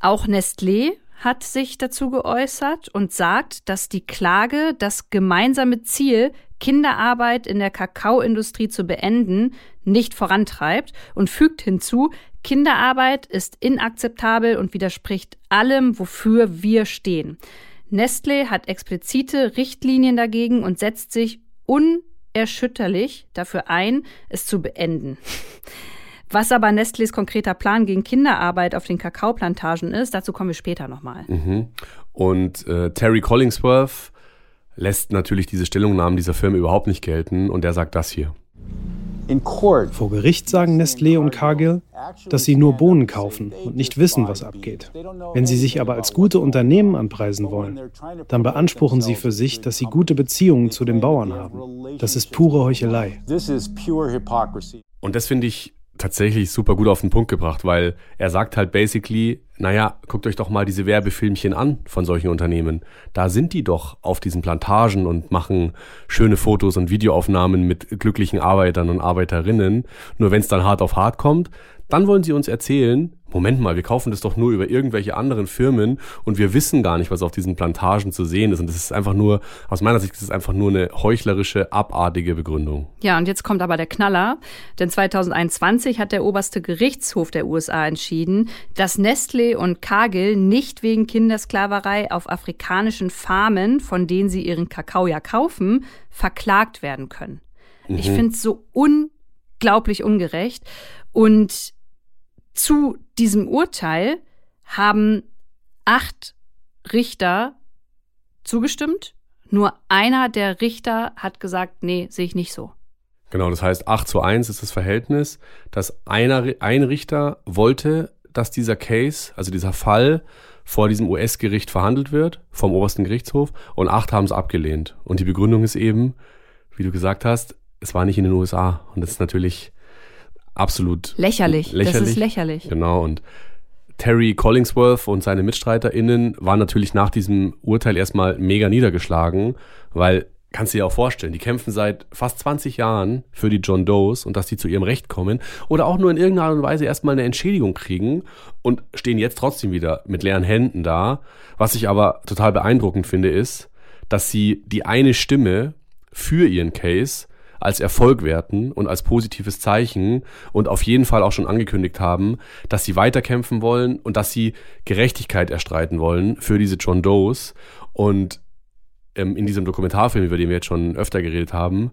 Auch Nestlé hat sich dazu geäußert und sagt, dass die Klage das gemeinsame Ziel, Kinderarbeit in der Kakaoindustrie zu beenden, nicht vorantreibt und fügt hinzu, Kinderarbeit ist inakzeptabel und widerspricht allem, wofür wir stehen. Nestlé hat explizite Richtlinien dagegen und setzt sich unerschütterlich dafür ein, es zu beenden. Was aber Nestlés konkreter Plan gegen Kinderarbeit auf den Kakaoplantagen ist, dazu kommen wir später nochmal. Mhm. Und äh, Terry Collingsworth lässt natürlich diese Stellungnahmen dieser Firma überhaupt nicht gelten und er sagt das hier. Vor Gericht sagen Nestlé und Cargill, dass sie nur Bohnen kaufen und nicht wissen, was abgeht. Wenn sie sich aber als gute Unternehmen anpreisen wollen, dann beanspruchen sie für sich, dass sie gute Beziehungen zu den Bauern haben. Das ist pure Heuchelei. Und das finde ich tatsächlich super gut auf den Punkt gebracht, weil er sagt halt basically, naja, guckt euch doch mal diese Werbefilmchen an von solchen Unternehmen. Da sind die doch auf diesen Plantagen und machen schöne Fotos und Videoaufnahmen mit glücklichen Arbeitern und Arbeiterinnen. Nur wenn es dann hart auf hart kommt, dann wollen sie uns erzählen, Moment mal, wir kaufen das doch nur über irgendwelche anderen Firmen und wir wissen gar nicht, was auf diesen Plantagen zu sehen ist. Und das ist einfach nur, aus meiner Sicht, das ist einfach nur eine heuchlerische, abartige Begründung. Ja, und jetzt kommt aber der Knaller. Denn 2021 hat der oberste Gerichtshof der USA entschieden, dass Nestle und Cargill nicht wegen Kindersklaverei auf afrikanischen Farmen, von denen sie ihren Kakao ja kaufen, verklagt werden können. Mhm. Ich finde es so unglaublich ungerecht. Und zu diesem Urteil haben acht Richter zugestimmt. Nur einer der Richter hat gesagt, nee, sehe ich nicht so. Genau, das heißt 8 zu 1 ist das Verhältnis, dass einer, ein Richter wollte, dass dieser Case, also dieser Fall, vor diesem US-Gericht verhandelt wird, vom obersten Gerichtshof, und acht haben es abgelehnt. Und die Begründung ist eben, wie du gesagt hast, es war nicht in den USA. Und das ist natürlich absolut lächerlich. lächerlich. Das ist lächerlich. Genau. Und Terry Collingsworth und seine MitstreiterInnen waren natürlich nach diesem Urteil erstmal mega niedergeschlagen, weil kannst du dir auch vorstellen, die kämpfen seit fast 20 Jahren für die John Does und dass die zu ihrem Recht kommen oder auch nur in irgendeiner Art und Weise erstmal eine Entschädigung kriegen und stehen jetzt trotzdem wieder mit leeren Händen da. Was ich aber total beeindruckend finde, ist, dass sie die eine Stimme für ihren Case als Erfolg werten und als positives Zeichen und auf jeden Fall auch schon angekündigt haben, dass sie weiterkämpfen wollen und dass sie Gerechtigkeit erstreiten wollen für diese John Does. Und ähm, in diesem Dokumentarfilm, über den wir jetzt schon öfter geredet haben,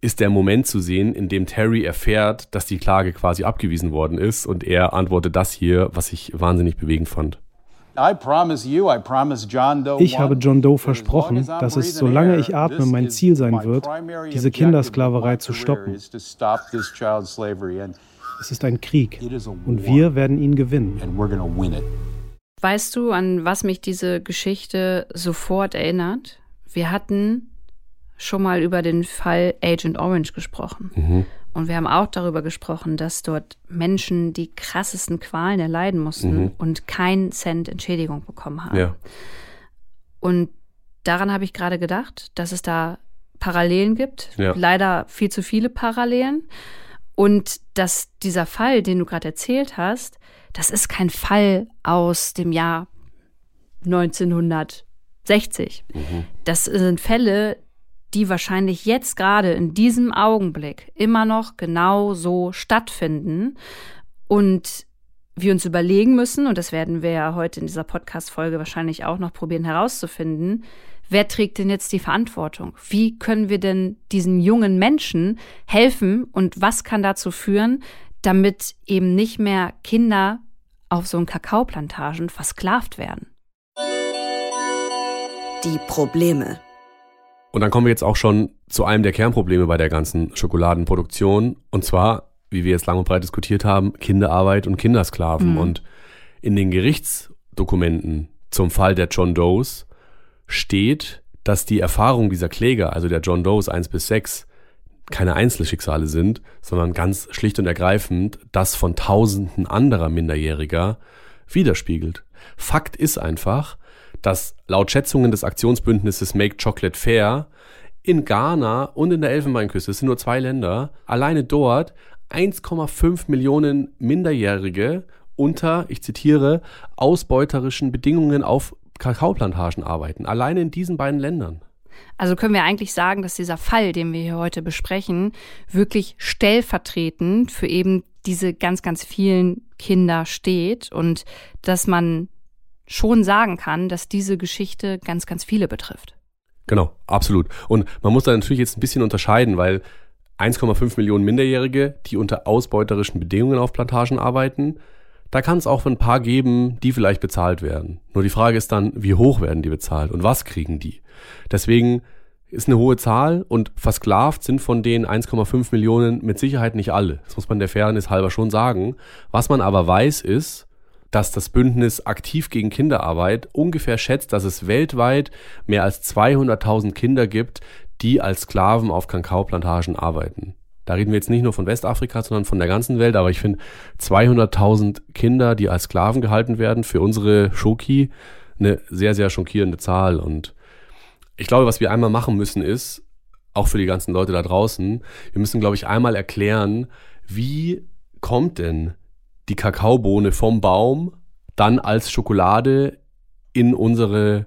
ist der Moment zu sehen, in dem Terry erfährt, dass die Klage quasi abgewiesen worden ist und er antwortet das hier, was ich wahnsinnig bewegend fand. Ich habe John Doe versprochen, dass es, solange ich atme, mein Ziel sein wird, diese Kindersklaverei zu stoppen. Es ist ein Krieg und wir werden ihn gewinnen. Weißt du, an was mich diese Geschichte sofort erinnert? Wir hatten schon mal über den Fall Agent Orange gesprochen. Mhm. Und wir haben auch darüber gesprochen, dass dort Menschen die krassesten Qualen erleiden mussten mhm. und keinen Cent Entschädigung bekommen haben. Ja. Und daran habe ich gerade gedacht, dass es da Parallelen gibt. Ja. Leider viel zu viele Parallelen. Und dass dieser Fall, den du gerade erzählt hast, das ist kein Fall aus dem Jahr 1960. Mhm. Das sind Fälle, die wahrscheinlich jetzt gerade in diesem Augenblick immer noch genau so stattfinden und wir uns überlegen müssen, und das werden wir ja heute in dieser Podcast-Folge wahrscheinlich auch noch probieren herauszufinden, wer trägt denn jetzt die Verantwortung? Wie können wir denn diesen jungen Menschen helfen und was kann dazu führen, damit eben nicht mehr Kinder auf so einen Kakaoplantagen versklavt werden? Die Probleme. Und dann kommen wir jetzt auch schon zu einem der Kernprobleme bei der ganzen Schokoladenproduktion. Und zwar, wie wir jetzt lang und breit diskutiert haben, Kinderarbeit und Kindersklaven. Mhm. Und in den Gerichtsdokumenten zum Fall der John Does steht, dass die Erfahrung dieser Kläger, also der John Does 1 bis 6, keine Einzelschicksale sind, sondern ganz schlicht und ergreifend das von Tausenden anderer Minderjähriger widerspiegelt. Fakt ist einfach, dass laut Schätzungen des Aktionsbündnisses Make Chocolate Fair in Ghana und in der Elfenbeinküste, es sind nur zwei Länder, alleine dort 1,5 Millionen Minderjährige unter, ich zitiere, ausbeuterischen Bedingungen auf Kakaoplantagen arbeiten. Alleine in diesen beiden Ländern. Also können wir eigentlich sagen, dass dieser Fall, den wir hier heute besprechen, wirklich stellvertretend für eben diese ganz, ganz vielen Kinder steht und dass man schon sagen kann, dass diese Geschichte ganz, ganz viele betrifft. Genau, absolut. Und man muss da natürlich jetzt ein bisschen unterscheiden, weil 1,5 Millionen Minderjährige, die unter ausbeuterischen Bedingungen auf Plantagen arbeiten, da kann es auch ein paar geben, die vielleicht bezahlt werden. Nur die Frage ist dann, wie hoch werden die bezahlt und was kriegen die? Deswegen ist eine hohe Zahl und versklavt sind von den 1,5 Millionen mit Sicherheit nicht alle. Das muss man der Fairness halber schon sagen. Was man aber weiß ist, dass das Bündnis aktiv gegen Kinderarbeit ungefähr schätzt, dass es weltweit mehr als 200.000 Kinder gibt, die als Sklaven auf Kakaoplantagen arbeiten. Da reden wir jetzt nicht nur von Westafrika, sondern von der ganzen Welt. Aber ich finde 200.000 Kinder, die als Sklaven gehalten werden, für unsere Schoki eine sehr, sehr schockierende Zahl. Und ich glaube, was wir einmal machen müssen ist, auch für die ganzen Leute da draußen, wir müssen, glaube ich, einmal erklären, wie kommt denn die Kakaobohne vom Baum dann als Schokolade in unsere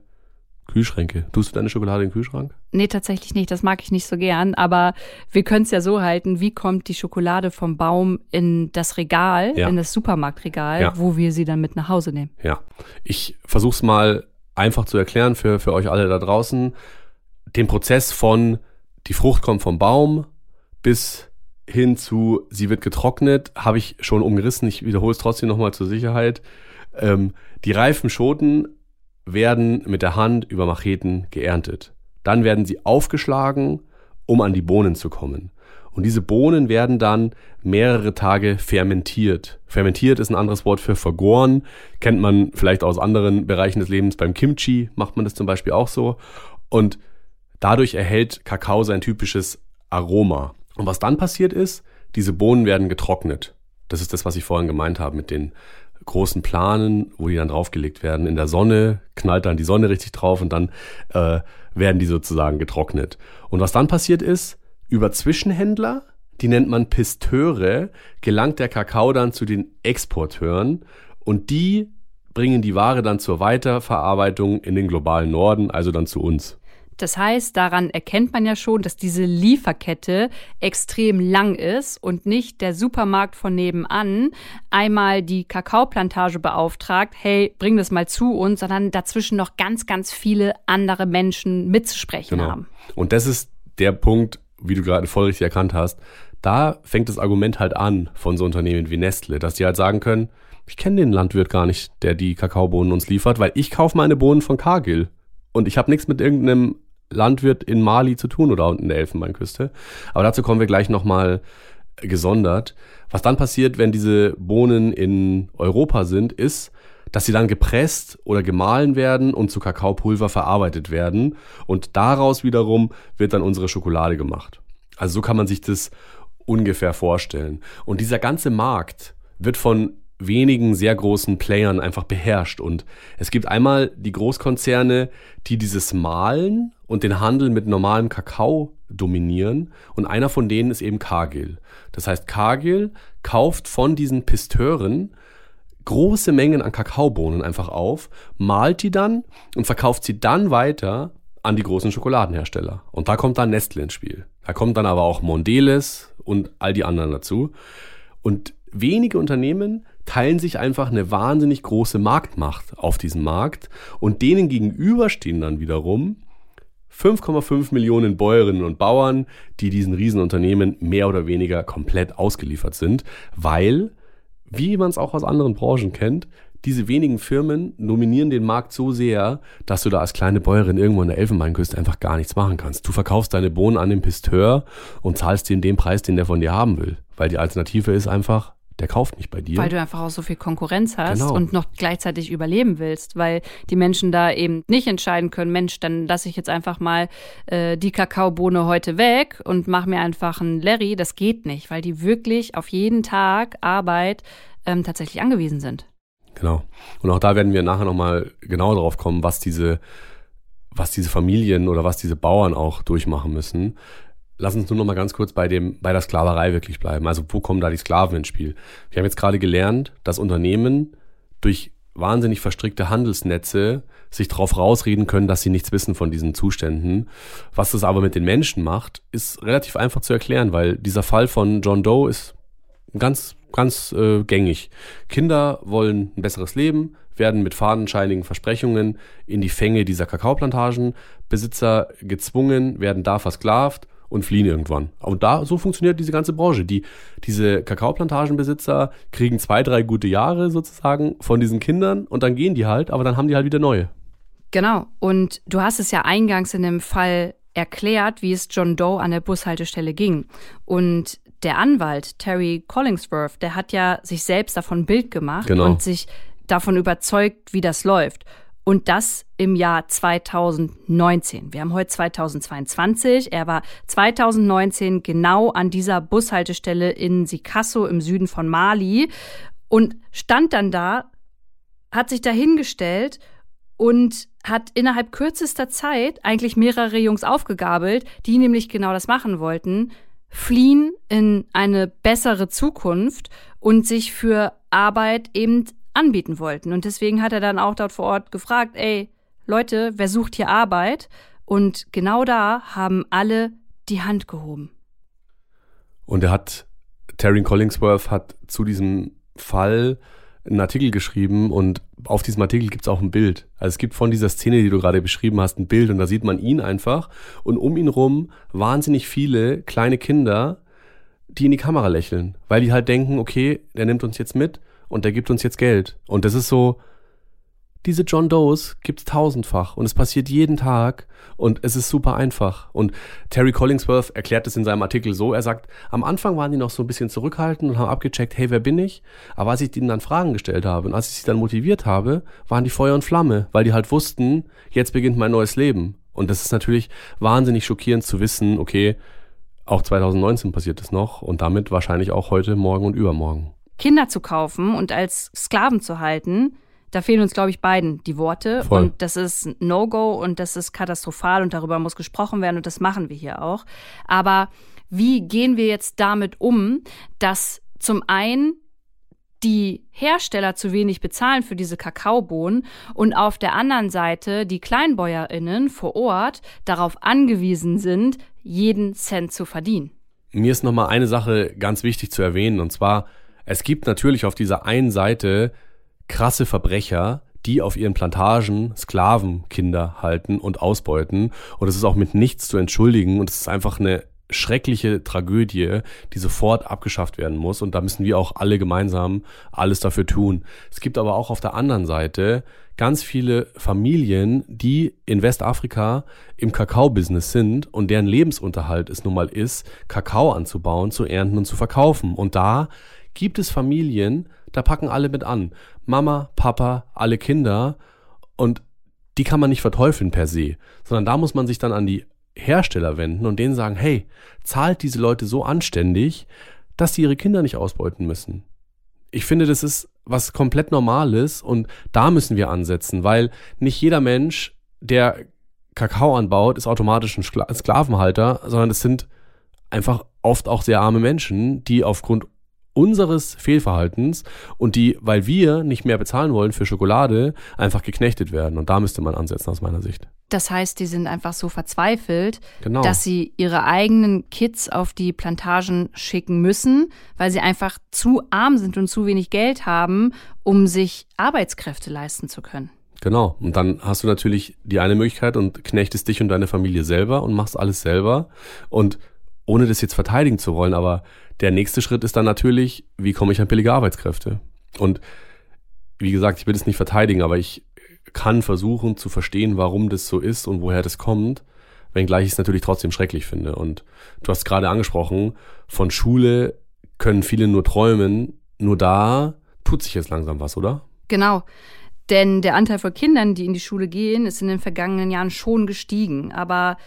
Kühlschränke. Tust du deine Schokolade in den Kühlschrank? Nee, tatsächlich nicht. Das mag ich nicht so gern. Aber wir können es ja so halten, wie kommt die Schokolade vom Baum in das Regal, ja. in das Supermarktregal, ja. wo wir sie dann mit nach Hause nehmen. Ja. Ich versuche es mal einfach zu erklären für, für euch alle da draußen. Den Prozess von die Frucht kommt vom Baum bis hin zu, sie wird getrocknet, habe ich schon umgerissen. Ich wiederhole es trotzdem nochmal zur Sicherheit. Ähm, die reifen Schoten werden mit der Hand über Macheten geerntet. Dann werden sie aufgeschlagen, um an die Bohnen zu kommen. Und diese Bohnen werden dann mehrere Tage fermentiert. Fermentiert ist ein anderes Wort für vergoren. Kennt man vielleicht aus anderen Bereichen des Lebens. Beim Kimchi macht man das zum Beispiel auch so. Und dadurch erhält Kakao sein typisches Aroma. Und was dann passiert ist, diese Bohnen werden getrocknet. Das ist das, was ich vorhin gemeint habe mit den großen Planen, wo die dann draufgelegt werden. In der Sonne knallt dann die Sonne richtig drauf und dann äh, werden die sozusagen getrocknet. Und was dann passiert ist, über Zwischenhändler, die nennt man Pisteure, gelangt der Kakao dann zu den Exporteuren und die bringen die Ware dann zur Weiterverarbeitung in den globalen Norden, also dann zu uns. Das heißt, daran erkennt man ja schon, dass diese Lieferkette extrem lang ist und nicht der Supermarkt von nebenan einmal die Kakaoplantage beauftragt, hey, bring das mal zu uns, sondern dazwischen noch ganz, ganz viele andere Menschen mitzusprechen genau. haben. Und das ist der Punkt, wie du gerade voll richtig erkannt hast. Da fängt das Argument halt an von so Unternehmen wie Nestle, dass die halt sagen können, ich kenne den Landwirt gar nicht, der die Kakaobohnen uns liefert, weil ich kaufe meine Bohnen von Cargill. Und ich habe nichts mit irgendeinem Landwirt in Mali zu tun oder unten in der Elfenbeinküste. Aber dazu kommen wir gleich nochmal gesondert. Was dann passiert, wenn diese Bohnen in Europa sind, ist, dass sie dann gepresst oder gemahlen werden und zu Kakaopulver verarbeitet werden. Und daraus wiederum wird dann unsere Schokolade gemacht. Also so kann man sich das ungefähr vorstellen. Und dieser ganze Markt wird von wenigen sehr großen Playern einfach beherrscht. Und es gibt einmal die Großkonzerne, die dieses Malen und den Handel mit normalem Kakao dominieren. Und einer von denen ist eben Cargill. Das heißt, Cargill kauft von diesen Pisteuren große Mengen an Kakaobohnen einfach auf, malt die dann und verkauft sie dann weiter an die großen Schokoladenhersteller. Und da kommt dann Nestle ins Spiel. Da kommt dann aber auch Mondelez und all die anderen dazu. Und wenige Unternehmen teilen sich einfach eine wahnsinnig große Marktmacht auf diesem Markt und denen gegenüber stehen dann wiederum 5,5 Millionen Bäuerinnen und Bauern, die diesen Riesenunternehmen mehr oder weniger komplett ausgeliefert sind, weil, wie man es auch aus anderen Branchen kennt, diese wenigen Firmen nominieren den Markt so sehr, dass du da als kleine Bäuerin irgendwo in der Elfenbeinküste einfach gar nichts machen kannst. Du verkaufst deine Bohnen an den Pisteur und zahlst den den Preis, den der von dir haben will. Weil die Alternative ist einfach, der kauft nicht bei dir. Weil du einfach auch so viel Konkurrenz hast genau. und noch gleichzeitig überleben willst, weil die Menschen da eben nicht entscheiden können, Mensch, dann lasse ich jetzt einfach mal äh, die Kakaobohne heute weg und mache mir einfach einen Larry. Das geht nicht, weil die wirklich auf jeden Tag Arbeit ähm, tatsächlich angewiesen sind. Genau. Und auch da werden wir nachher nochmal genau drauf kommen, was diese, was diese Familien oder was diese Bauern auch durchmachen müssen lass uns nur noch mal ganz kurz bei dem, bei der Sklaverei wirklich bleiben. Also wo kommen da die Sklaven ins Spiel? Wir haben jetzt gerade gelernt, dass Unternehmen durch wahnsinnig verstrickte Handelsnetze sich darauf rausreden können, dass sie nichts wissen von diesen Zuständen. Was das aber mit den Menschen macht, ist relativ einfach zu erklären, weil dieser Fall von John Doe ist ganz, ganz äh, gängig. Kinder wollen ein besseres Leben, werden mit fadenscheinigen Versprechungen in die Fänge dieser Kakaoplantagenbesitzer gezwungen, werden da versklavt und fliehen irgendwann. Und da, so funktioniert diese ganze Branche. Die, diese Kakaoplantagenbesitzer kriegen zwei, drei gute Jahre sozusagen von diesen Kindern und dann gehen die halt, aber dann haben die halt wieder neue. Genau. Und du hast es ja eingangs in dem Fall erklärt, wie es John Doe an der Bushaltestelle ging. Und der Anwalt Terry Collingsworth, der hat ja sich selbst davon ein Bild gemacht genau. und sich davon überzeugt, wie das läuft. Und das im Jahr 2019. Wir haben heute 2022. Er war 2019 genau an dieser Bushaltestelle in Sikasso im Süden von Mali und stand dann da, hat sich dahingestellt und hat innerhalb kürzester Zeit eigentlich mehrere Jungs aufgegabelt, die nämlich genau das machen wollten, fliehen in eine bessere Zukunft und sich für Arbeit eben anbieten wollten. Und deswegen hat er dann auch dort vor Ort gefragt, ey, Leute, wer sucht hier Arbeit? Und genau da haben alle die Hand gehoben. Und er hat, Terry Collingsworth hat zu diesem Fall einen Artikel geschrieben und auf diesem Artikel gibt es auch ein Bild. Also es gibt von dieser Szene, die du gerade beschrieben hast, ein Bild und da sieht man ihn einfach und um ihn rum wahnsinnig viele kleine Kinder, die in die Kamera lächeln, weil die halt denken, okay, der nimmt uns jetzt mit und der gibt uns jetzt Geld. Und das ist so, diese John Does gibt's tausendfach und es passiert jeden Tag und es ist super einfach. Und Terry Collingsworth erklärt es in seinem Artikel so, er sagt, am Anfang waren die noch so ein bisschen zurückhaltend und haben abgecheckt, hey, wer bin ich? Aber als ich ihnen dann Fragen gestellt habe und als ich sie dann motiviert habe, waren die Feuer und Flamme, weil die halt wussten, jetzt beginnt mein neues Leben. Und das ist natürlich wahnsinnig schockierend zu wissen, okay, auch 2019 passiert es noch und damit wahrscheinlich auch heute, morgen und übermorgen. Kinder zu kaufen und als Sklaven zu halten, da fehlen uns, glaube ich, beiden die Worte. Voll. Und das ist No-Go und das ist katastrophal und darüber muss gesprochen werden und das machen wir hier auch. Aber wie gehen wir jetzt damit um, dass zum einen die Hersteller zu wenig bezahlen für diese Kakaobohnen und auf der anderen Seite die Kleinbäuerinnen vor Ort darauf angewiesen sind, jeden Cent zu verdienen. Mir ist nochmal eine Sache ganz wichtig zu erwähnen und zwar, es gibt natürlich auf dieser einen Seite krasse Verbrecher, die auf ihren Plantagen Sklavenkinder halten und ausbeuten. Und es ist auch mit nichts zu entschuldigen. Und es ist einfach eine schreckliche Tragödie, die sofort abgeschafft werden muss. Und da müssen wir auch alle gemeinsam alles dafür tun. Es gibt aber auch auf der anderen Seite ganz viele Familien, die in Westafrika im Kakao-Business sind und deren Lebensunterhalt es nun mal ist, Kakao anzubauen, zu ernten und zu verkaufen. Und da gibt es Familien, da packen alle mit an. Mama, Papa, alle Kinder. Und die kann man nicht verteufeln per se, sondern da muss man sich dann an die Hersteller wenden und denen sagen, hey, zahlt diese Leute so anständig, dass sie ihre Kinder nicht ausbeuten müssen. Ich finde, das ist was komplett Normales und da müssen wir ansetzen, weil nicht jeder Mensch, der Kakao anbaut, ist automatisch ein Sklavenhalter, sondern es sind einfach oft auch sehr arme Menschen, die aufgrund unseres Fehlverhaltens und die, weil wir nicht mehr bezahlen wollen für Schokolade, einfach geknechtet werden. Und da müsste man ansetzen aus meiner Sicht. Das heißt, die sind einfach so verzweifelt, Genau. dass sie ihre eigenen Kids auf die Plantagen schicken müssen, weil sie einfach zu arm sind und zu wenig Geld haben, um sich Arbeitskräfte leisten zu können. Genau. Und dann hast du natürlich die eine Möglichkeit und knechtest dich und deine Familie selber und machst alles selber. Und ohne das jetzt verteidigen zu wollen, aber der nächste Schritt ist dann natürlich, wie komme ich an billige Arbeitskräfte? Und wie gesagt, ich will es nicht verteidigen, aber ich kann versuchen zu verstehen, warum das so ist und woher das kommt, wenngleich ich es natürlich trotzdem schrecklich finde. Und du hast gerade angesprochen, von Schule können viele nur träumen, nur da tut sich jetzt langsam was, oder? Genau. Denn der Anteil von Kindern, die in die Schule gehen, ist in den vergangenen Jahren schon gestiegen. Aber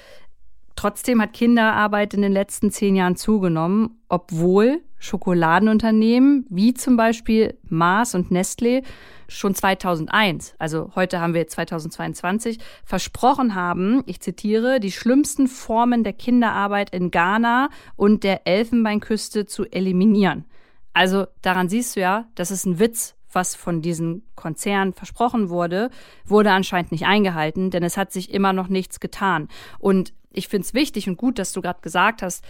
trotzdem hat Kinderarbeit in den letzten zehn Jahren zugenommen, obwohl Schokoladenunternehmen wie zum Beispiel Mars und Nestlé schon 2001, also heute haben wir 2022, versprochen haben, ich zitiere, die schlimmsten Formen der Kinderarbeit in Ghana und der Elfenbeinküste zu eliminieren. Also daran siehst du ja, das ist ein Witz, was von diesen Konzernen versprochen wurde, wurde anscheinend nicht eingehalten, denn es hat sich immer noch nichts getan. Und ich finde es wichtig und gut, dass du gerade gesagt hast,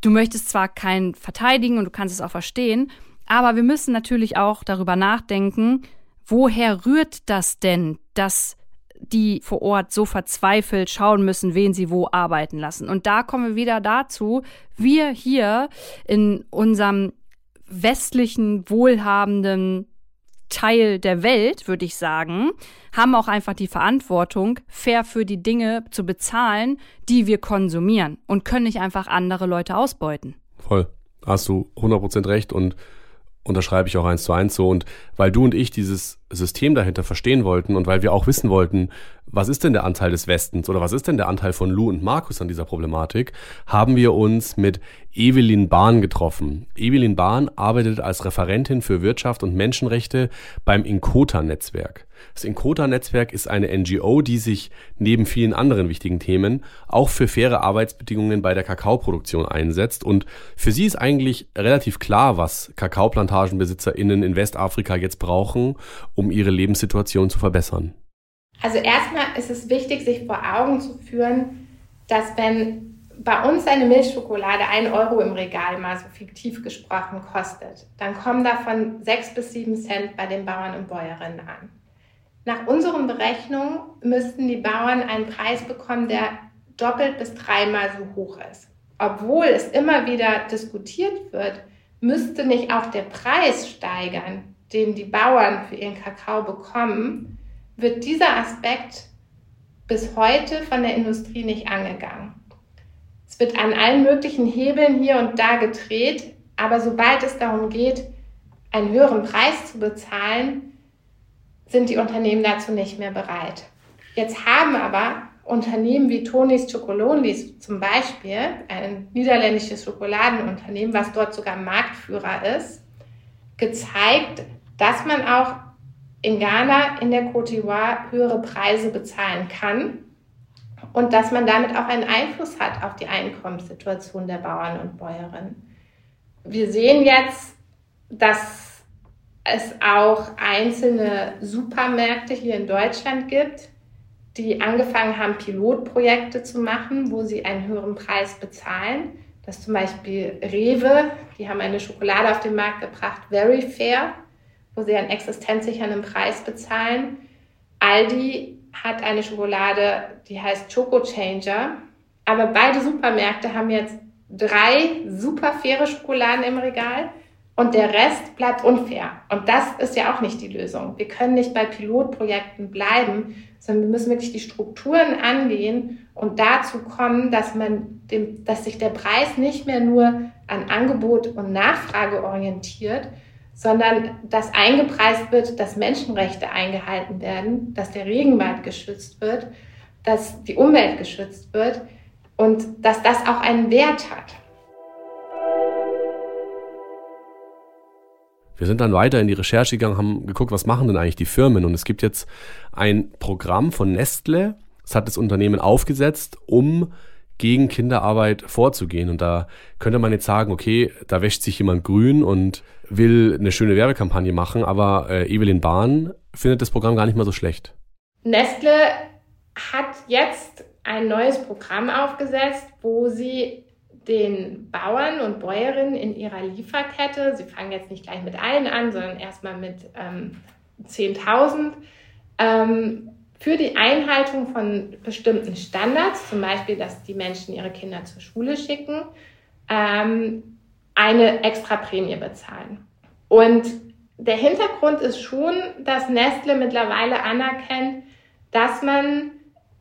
du möchtest zwar keinen verteidigen und du kannst es auch verstehen, aber wir müssen natürlich auch darüber nachdenken, woher rührt das denn, dass die vor Ort so verzweifelt schauen müssen, wen sie wo arbeiten lassen. Und da kommen wir wieder dazu, wir hier in unserem westlichen, wohlhabenden Teil der Welt, würde ich sagen, haben auch einfach die Verantwortung, fair für die Dinge zu bezahlen, die wir konsumieren und können nicht einfach andere Leute ausbeuten. Voll. Hast du 100% recht und unterschreibe ich auch eins zu eins so. Und weil du und ich dieses System dahinter verstehen wollten und weil wir auch wissen wollten, was ist denn der Anteil des Westens oder was ist denn der Anteil von Lou und Markus an dieser Problematik, haben wir uns mit Evelyn Bahn getroffen. Evelyn Bahn arbeitet als Referentin für Wirtschaft und Menschenrechte beim Inkota-Netzwerk. Das Inkota-Netzwerk ist eine NGO, die sich neben vielen anderen wichtigen Themen auch für faire Arbeitsbedingungen bei der Kakaoproduktion einsetzt. Und für sie ist eigentlich relativ klar, was Kakaoplantagenbesitzerinnen in Westafrika jetzt brauchen, um ihre Lebenssituation zu verbessern. Also erstmal ist es wichtig, sich vor Augen zu führen, dass wenn bei uns eine Milchschokolade 1 Euro im Regal mal so fiktiv gesprochen kostet, dann kommen davon 6 bis 7 Cent bei den Bauern und Bäuerinnen an. Nach unseren Berechnungen müssten die Bauern einen Preis bekommen, der doppelt bis dreimal so hoch ist. Obwohl es immer wieder diskutiert wird, müsste nicht auch der Preis steigern, den die Bauern für ihren Kakao bekommen, wird dieser Aspekt bis heute von der Industrie nicht angegangen. Es wird an allen möglichen Hebeln hier und da gedreht, aber sobald es darum geht, einen höheren Preis zu bezahlen, sind die Unternehmen dazu nicht mehr bereit. Jetzt haben aber Unternehmen wie Tonis Chocolonely zum Beispiel, ein niederländisches Schokoladenunternehmen, was dort sogar Marktführer ist, gezeigt, dass man auch in Ghana, in der Côte d'Ivoire höhere Preise bezahlen kann und dass man damit auch einen Einfluss hat auf die Einkommenssituation der Bauern und Bäuerinnen. Wir sehen jetzt, dass es auch einzelne Supermärkte hier in Deutschland gibt, die angefangen haben, Pilotprojekte zu machen, wo sie einen höheren Preis bezahlen. Das ist zum Beispiel Rewe, die haben eine Schokolade auf den Markt gebracht, Very Fair, wo sie einen existenzsichernden Preis bezahlen. Aldi hat eine Schokolade, die heißt Choco Changer. Aber beide Supermärkte haben jetzt drei super faire Schokoladen im Regal und der Rest bleibt unfair. Und das ist ja auch nicht die Lösung. Wir können nicht bei Pilotprojekten bleiben, sondern wir müssen wirklich die Strukturen angehen und dazu kommen, dass man dem, dass sich der Preis nicht mehr nur an Angebot und Nachfrage orientiert, sondern dass eingepreist wird, dass Menschenrechte eingehalten werden, dass der Regenwald geschützt wird, dass die Umwelt geschützt wird und dass das auch einen Wert hat. Wir sind dann weiter in die Recherche gegangen, haben geguckt, was machen denn eigentlich die Firmen. Und es gibt jetzt ein Programm von Nestle, das hat das Unternehmen aufgesetzt, um gegen Kinderarbeit vorzugehen. Und da könnte man jetzt sagen, okay, da wäscht sich jemand grün und will eine schöne Werbekampagne machen, aber äh, Evelyn Bahn findet das Programm gar nicht mal so schlecht. Nestle hat jetzt ein neues Programm aufgesetzt, wo sie den Bauern und Bäuerinnen in ihrer Lieferkette, sie fangen jetzt nicht gleich mit allen an, sondern erstmal mit ähm, 10.000, ähm, für die Einhaltung von bestimmten Standards, zum Beispiel, dass die Menschen ihre Kinder zur Schule schicken, ähm, eine extra Prämie bezahlen. Und der Hintergrund ist schon, dass Nestle mittlerweile anerkennt, dass man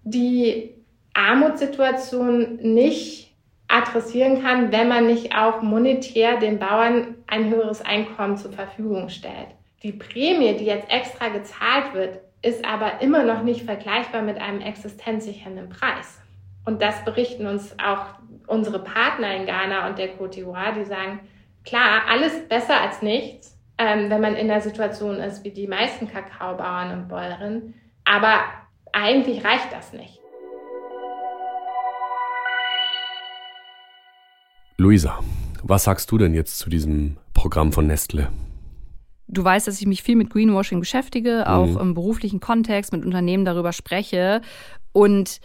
die Armutssituation nicht adressieren kann, wenn man nicht auch monetär den Bauern ein höheres Einkommen zur Verfügung stellt. Die Prämie, die jetzt extra gezahlt wird, ist aber immer noch nicht vergleichbar mit einem existenzsichernden Preis. Und das berichten uns auch unsere Partner in Ghana und der Côte d'Ivoire, die sagen, klar, alles besser als nichts, ähm, wenn man in der Situation ist wie die meisten Kakaobauern und Bäuerinnen. Aber eigentlich reicht das nicht. Luisa, was sagst du denn jetzt zu diesem Programm von Nestle? Du weißt, dass ich mich viel mit Greenwashing beschäftige, auch mhm. im beruflichen Kontext, mit Unternehmen darüber spreche. Und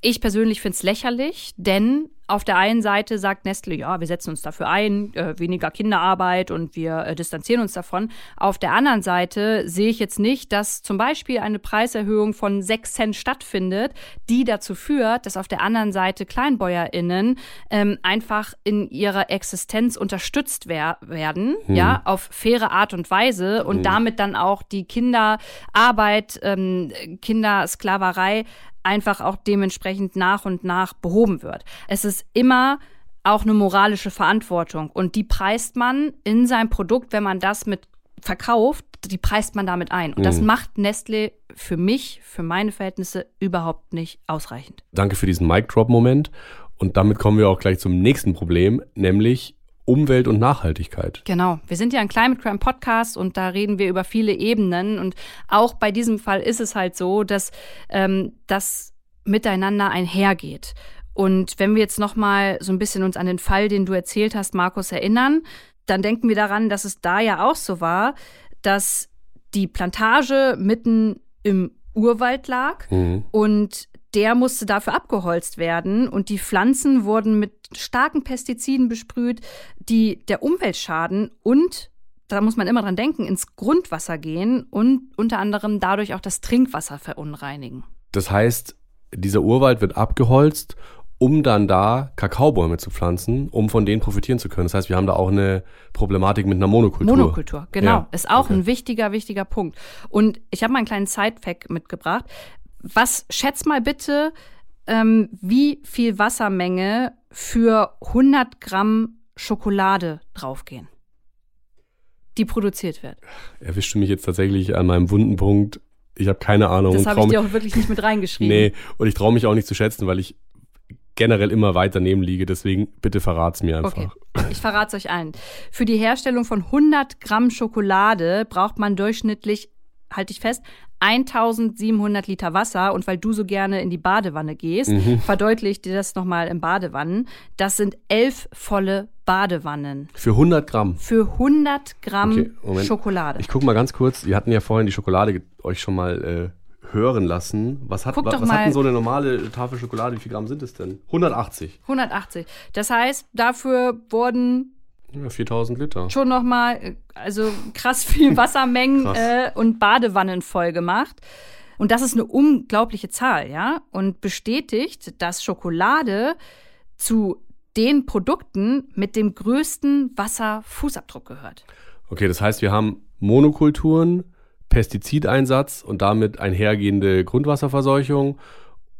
ich persönlich finde es lächerlich, denn auf der einen Seite sagt Nestle, ja, wir setzen uns dafür ein, äh, weniger Kinderarbeit und wir äh, distanzieren uns davon. Auf der anderen Seite sehe ich jetzt nicht, dass zum Beispiel eine Preiserhöhung von 6 Cent stattfindet, die dazu führt, dass auf der anderen Seite KleinbäuerInnen ähm, einfach in ihrer Existenz unterstützt wer werden, hm. ja, auf faire Art und Weise und hm. damit dann auch die Kinderarbeit, ähm, Kindersklaverei einfach auch dementsprechend nach und nach behoben wird. Es ist immer auch eine moralische Verantwortung und die preist man in sein Produkt, wenn man das mit verkauft, die preist man damit ein. Und mhm. das macht Nestle für mich, für meine Verhältnisse überhaupt nicht ausreichend. Danke für diesen Mic-Drop-Moment. Und damit kommen wir auch gleich zum nächsten Problem, nämlich Umwelt und Nachhaltigkeit. Genau. Wir sind ja ein Climate Crime Podcast und da reden wir über viele Ebenen. Und auch bei diesem Fall ist es halt so, dass ähm, das miteinander einhergeht. Und wenn wir jetzt noch mal so ein bisschen uns an den Fall, den du erzählt hast, Markus, erinnern, dann denken wir daran, dass es da ja auch so war, dass die Plantage mitten im Urwald lag mhm. und der musste dafür abgeholzt werden und die Pflanzen wurden mit starken Pestiziden besprüht, die der Umwelt schaden und da muss man immer dran denken, ins Grundwasser gehen und unter anderem dadurch auch das Trinkwasser verunreinigen. Das heißt, dieser Urwald wird abgeholzt um dann da Kakaobäume zu pflanzen, um von denen profitieren zu können. Das heißt, wir haben da auch eine Problematik mit einer Monokultur. Monokultur, genau. Ja. Ist auch okay. ein wichtiger, wichtiger Punkt. Und ich habe mal einen kleinen Side-Fact mitgebracht. Was schätzt mal bitte, ähm, wie viel Wassermenge für 100 Gramm Schokolade draufgehen, die produziert wird? Erwischte mich jetzt tatsächlich an meinem wunden Punkt. Ich habe keine Ahnung. Das habe ich dir auch wirklich nicht mit reingeschrieben. nee, und ich traue mich auch nicht zu schätzen, weil ich generell immer weiter neben liege. Deswegen bitte verrat's mir einfach. Okay. Ich verrate es euch allen. Für die Herstellung von 100 Gramm Schokolade braucht man durchschnittlich, halte ich fest, 1700 Liter Wasser und weil du so gerne in die Badewanne gehst, mhm. verdeutlicht dir das nochmal im Badewannen. Das sind elf volle Badewannen. Für 100 Gramm? Für 100 Gramm okay, Schokolade. Ich gucke mal ganz kurz, ihr hatten ja vorhin die Schokolade euch schon mal äh, hören lassen. Was hat, was, was hat denn so eine normale Tafel Schokolade? Wie viel Gramm sind es denn? 180. 180. Das heißt, dafür wurden ja, 4000 Liter. Schon nochmal, also krass viel Wassermengen krass. Äh, und Badewannen voll gemacht. Und das ist eine unglaubliche Zahl, ja? Und bestätigt, dass Schokolade zu den Produkten mit dem größten Wasserfußabdruck gehört. Okay, das heißt, wir haben Monokulturen, Pestizideinsatz und damit einhergehende Grundwasserverseuchung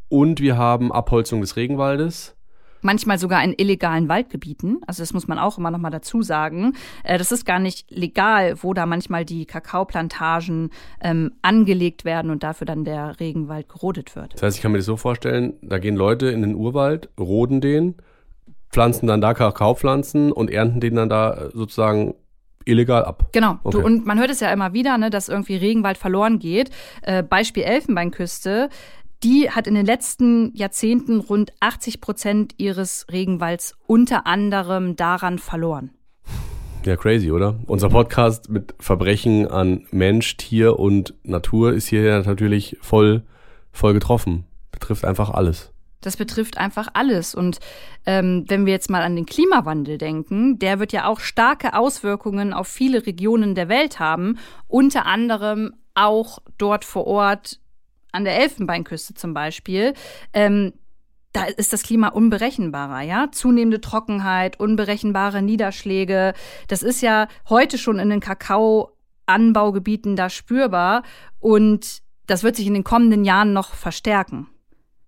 und wir haben Abholzung des Regenwaldes manchmal sogar in illegalen Waldgebieten. Also das muss man auch immer noch mal dazu sagen. Äh, das ist gar nicht legal, wo da manchmal die Kakaoplantagen ähm, angelegt werden und dafür dann der Regenwald gerodet wird. Das heißt, ich kann mir das so vorstellen, da gehen Leute in den Urwald, roden den, pflanzen dann da Kakaopflanzen und ernten den dann da sozusagen illegal ab. Genau. Okay. Du, und man hört es ja immer wieder, ne, dass irgendwie Regenwald verloren geht. Äh, Beispiel Elfenbeinküste die hat in den letzten Jahrzehnten rund 80 Prozent ihres Regenwalds unter anderem daran verloren. Ja, crazy, oder? Unser Podcast mit Verbrechen an Mensch, Tier und Natur ist hier natürlich voll, voll getroffen. Betrifft einfach alles. Das betrifft einfach alles. Und ähm, wenn wir jetzt mal an den Klimawandel denken, der wird ja auch starke Auswirkungen auf viele Regionen der Welt haben, unter anderem auch dort vor Ort an der Elfenbeinküste zum Beispiel, ähm, da ist das Klima unberechenbarer, ja? Zunehmende Trockenheit, unberechenbare Niederschläge. Das ist ja heute schon in den Kakaoanbaugebieten da spürbar und das wird sich in den kommenden Jahren noch verstärken.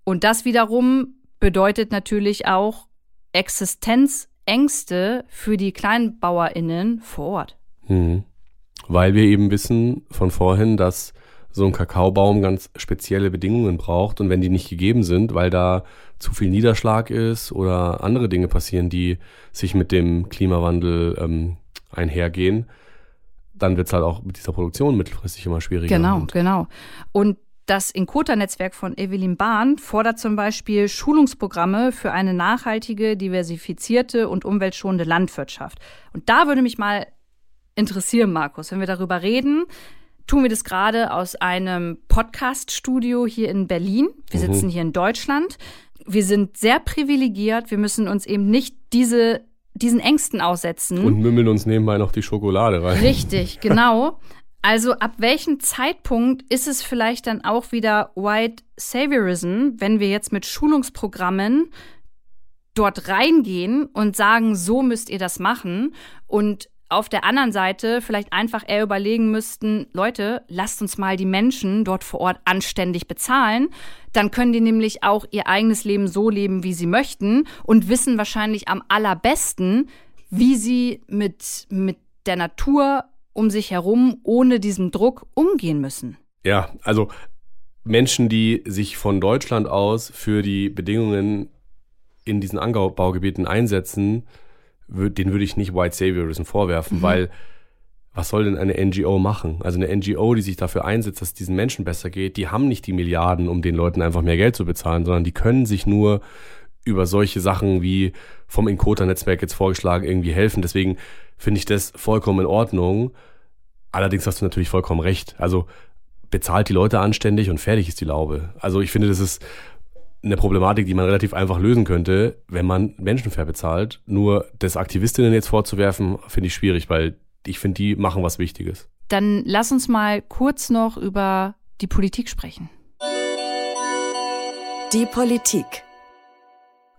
Und das wiederum bedeutet natürlich auch Existenzängste für die KleinbauerInnen vor Ort. Mhm. Weil wir eben wissen von vorhin, dass so ein Kakaobaum ganz spezielle Bedingungen braucht und wenn die nicht gegeben sind, weil da zu viel Niederschlag ist oder andere Dinge passieren, die sich mit dem Klimawandel ähm, einhergehen, dann wird es halt auch mit dieser Produktion mittelfristig immer schwieriger. Genau, und genau. Und das Inkota-Netzwerk von Evelyn Bahn fordert zum Beispiel Schulungsprogramme für eine nachhaltige, diversifizierte und umweltschonende Landwirtschaft. Und da würde mich mal interessieren, Markus, wenn wir darüber reden, tun wir das gerade aus einem Podcast-Studio hier in Berlin. Wir mhm. sitzen hier in Deutschland. Wir sind sehr privilegiert. Wir müssen uns eben nicht diese, diesen Ängsten aussetzen. Und mümmeln uns nebenbei noch die Schokolade rein. Richtig, genau. Also ab welchem Zeitpunkt ist es vielleicht dann auch wieder White Saviorism, wenn wir jetzt mit Schulungsprogrammen dort reingehen und sagen, so müsst ihr das machen und auf der anderen Seite vielleicht einfach eher überlegen müssten, Leute, lasst uns mal die Menschen dort vor Ort anständig bezahlen. Dann können die nämlich auch ihr eigenes Leben so leben, wie sie möchten und wissen wahrscheinlich am allerbesten, wie sie mit, mit der Natur um sich herum ohne diesen Druck umgehen müssen. Ja, also Menschen, die sich von Deutschland aus für die Bedingungen in diesen Anbaugebieten einsetzen, den würde ich nicht White Saviorism vorwerfen, mhm. weil was soll denn eine NGO machen? Also eine NGO, die sich dafür einsetzt, dass es diesen Menschen besser geht, die haben nicht die Milliarden, um den Leuten einfach mehr Geld zu bezahlen, sondern die können sich nur über solche Sachen wie vom Inkota-Netzwerk jetzt vorgeschlagen irgendwie helfen. Deswegen finde ich das vollkommen in Ordnung. Allerdings hast du natürlich vollkommen recht. Also bezahlt die Leute anständig und fertig ist die Laube. Also ich finde, das ist eine Problematik, die man relativ einfach lösen könnte, wenn man Menschen fair bezahlt. Nur das Aktivistinnen jetzt vorzuwerfen, finde ich schwierig, weil ich finde, die machen was Wichtiges. Dann lass uns mal kurz noch über die Politik sprechen. Die Politik.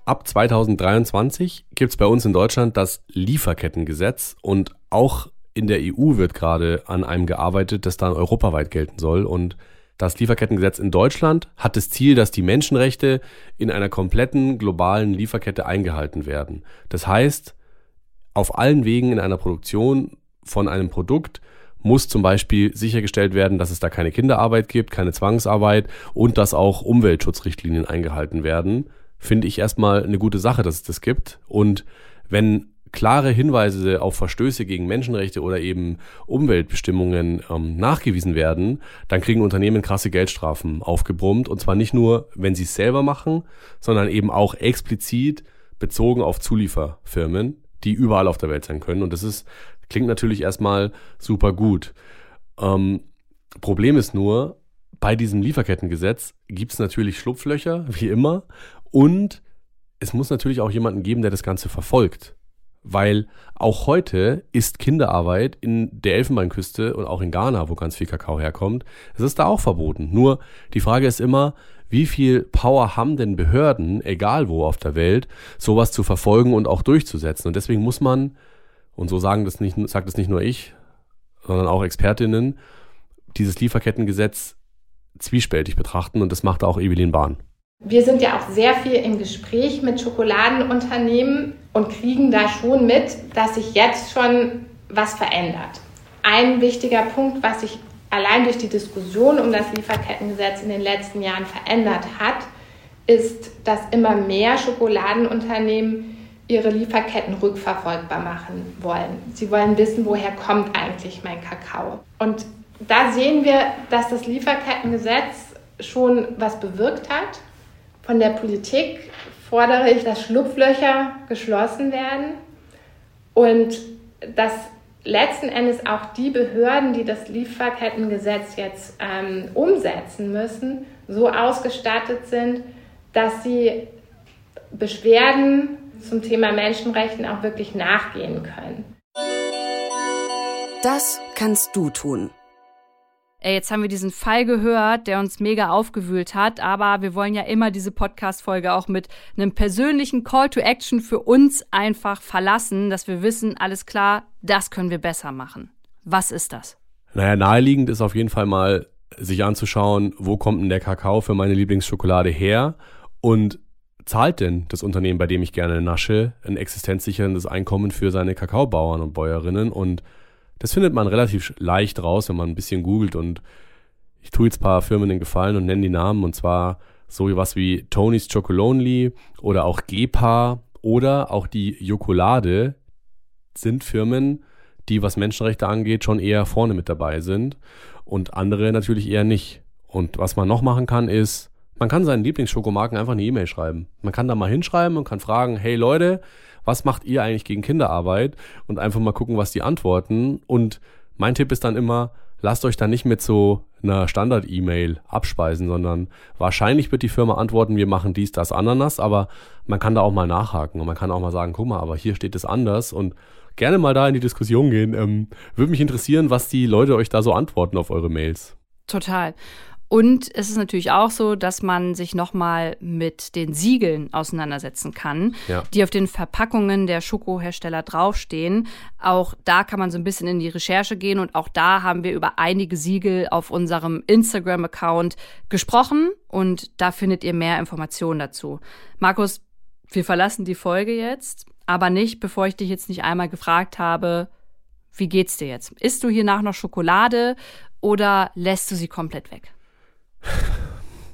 ab 2023 gibt es bei uns in Deutschland das Lieferkettengesetz und auch in der EU wird gerade an einem gearbeitet, das dann europaweit gelten soll. Und das Lieferkettengesetz in Deutschland hat das Ziel, dass die Menschenrechte in einer kompletten globalen Lieferkette eingehalten werden. Das heißt, auf allen Wegen in einer Produktion von einem Produkt muss zum Beispiel sichergestellt werden, dass es da keine Kinderarbeit gibt, keine Zwangsarbeit und dass auch Umweltschutzrichtlinien eingehalten werden. Finde ich erstmal eine gute Sache, dass es das gibt. Und wenn klare Hinweise auf Verstöße gegen Menschenrechte oder eben Umweltbestimmungen ähm, nachgewiesen werden, dann kriegen Unternehmen krasse Geldstrafen aufgebrummt. Und zwar nicht nur, wenn sie es selber machen, sondern eben auch explizit bezogen auf Zulieferfirmen, die überall auf der Welt sein können. Und das ist, klingt natürlich erstmal super gut. Ähm, Problem ist nur, bei diesem Lieferkettengesetz gibt es natürlich Schlupflöcher, wie immer. Und es muss natürlich auch jemanden geben, der das Ganze verfolgt weil auch heute ist Kinderarbeit in der Elfenbeinküste und auch in Ghana, wo ganz viel Kakao herkommt, es ist da auch verboten. Nur die Frage ist immer, wie viel Power haben denn Behörden, egal wo auf der Welt, sowas zu verfolgen und auch durchzusetzen? Und deswegen muss man, und so sagen das nicht, sagt es nicht nur ich, sondern auch Expertinnen, dieses Lieferkettengesetz zwiespältig betrachten und das macht auch Evelyn Bahn. Wir sind ja auch sehr viel im Gespräch mit Schokoladenunternehmen und kriegen da schon mit, dass sich jetzt schon was verändert. Ein wichtiger Punkt, was sich allein durch die Diskussion um das Lieferkettengesetz in den letzten Jahren verändert hat, ist, dass immer mehr Schokoladenunternehmen ihre Lieferketten rückverfolgbar machen wollen. Sie wollen wissen, woher kommt eigentlich mein Kakao. Und da sehen wir, dass das Lieferkettengesetz schon was bewirkt hat. Von der Politik fordere ich, dass Schlupflöcher geschlossen werden und dass letzten Endes auch die Behörden, die das Lieferkettengesetz jetzt ähm, umsetzen müssen, so ausgestattet sind, dass sie Beschwerden zum Thema Menschenrechten auch wirklich nachgehen können. Das kannst du tun ey, jetzt haben wir diesen Fall gehört, der uns mega aufgewühlt hat, aber wir wollen ja immer diese Podcast-Folge auch mit einem persönlichen Call to Action für uns einfach verlassen, dass wir wissen, alles klar, das können wir besser machen. Was ist das? Naja, naheliegend ist auf jeden Fall mal, sich anzuschauen, wo kommt denn der Kakao für meine Lieblingsschokolade her und zahlt denn das Unternehmen, bei dem ich gerne nasche, ein existenzsicherndes Einkommen für seine Kakaobauern und Bäuerinnen und das findet man relativ leicht raus, wenn man ein bisschen googelt und ich tue jetzt ein paar Firmen den Gefallen und nenne die Namen und zwar so was wie Tony's Chocolonely oder auch Gepa oder auch die Jokolade sind Firmen, die was Menschenrechte angeht schon eher vorne mit dabei sind und andere natürlich eher nicht. Und was man noch machen kann ist, man kann seinen Lieblingsschokomarken einfach eine E-Mail schreiben. Man kann da mal hinschreiben und kann fragen, hey Leute, was macht ihr eigentlich gegen Kinderarbeit? Und einfach mal gucken, was die antworten. Und mein Tipp ist dann immer, lasst euch da nicht mit so einer Standard-E-Mail abspeisen, sondern wahrscheinlich wird die Firma antworten, wir machen dies, das, Ananas, aber man kann da auch mal nachhaken und man kann auch mal sagen, guck mal, aber hier steht es anders und gerne mal da in die Diskussion gehen. Ähm, Würde mich interessieren, was die Leute euch da so antworten auf eure Mails. Total. Und es ist natürlich auch so, dass man sich nochmal mit den Siegeln auseinandersetzen kann, ja. die auf den Verpackungen der Schokohersteller draufstehen. Auch da kann man so ein bisschen in die Recherche gehen und auch da haben wir über einige Siegel auf unserem Instagram-Account gesprochen und da findet ihr mehr Informationen dazu. Markus, wir verlassen die Folge jetzt, aber nicht, bevor ich dich jetzt nicht einmal gefragt habe, wie geht's dir jetzt? Isst du hiernach noch Schokolade oder lässt du sie komplett weg?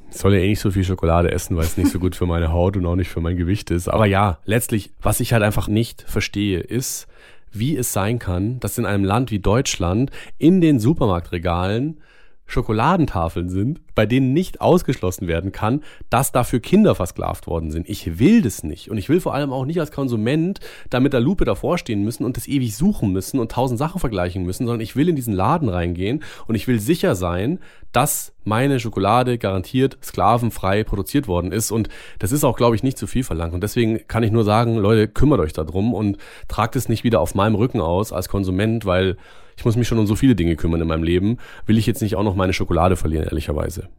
Soll ja eh nicht so viel Schokolade essen, weil es nicht so gut für meine Haut und auch nicht für mein Gewicht ist. Aber ja, letztlich, was ich halt einfach nicht verstehe, ist, wie es sein kann, dass in einem Land wie Deutschland in den Supermarktregalen Schokoladentafeln sind, bei denen nicht ausgeschlossen werden kann, dass dafür Kinder versklavt worden sind. Ich will das nicht. Und ich will vor allem auch nicht als Konsument da mit der Lupe davor stehen müssen und das ewig suchen müssen und tausend Sachen vergleichen müssen, sondern ich will in diesen Laden reingehen und ich will sicher sein, dass meine Schokolade garantiert sklavenfrei produziert worden ist. Und das ist auch, glaube ich, nicht zu viel verlangt. Und deswegen kann ich nur sagen, Leute, kümmert euch darum und tragt es nicht wieder auf meinem Rücken aus als Konsument, weil ich muss mich schon um so viele Dinge kümmern in meinem Leben, will ich jetzt nicht auch noch meine Schokolade verlieren, ehrlicherweise.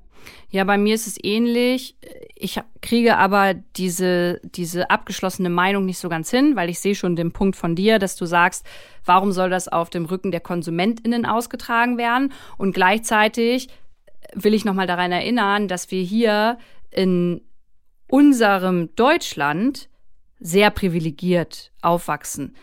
Ja, bei mir ist es ähnlich. Ich kriege aber diese, diese abgeschlossene Meinung nicht so ganz hin, weil ich sehe schon den Punkt von dir, dass du sagst, warum soll das auf dem Rücken der KonsumentInnen ausgetragen werden? Und gleichzeitig will ich nochmal daran erinnern, dass wir hier in unserem Deutschland sehr privilegiert aufwachsen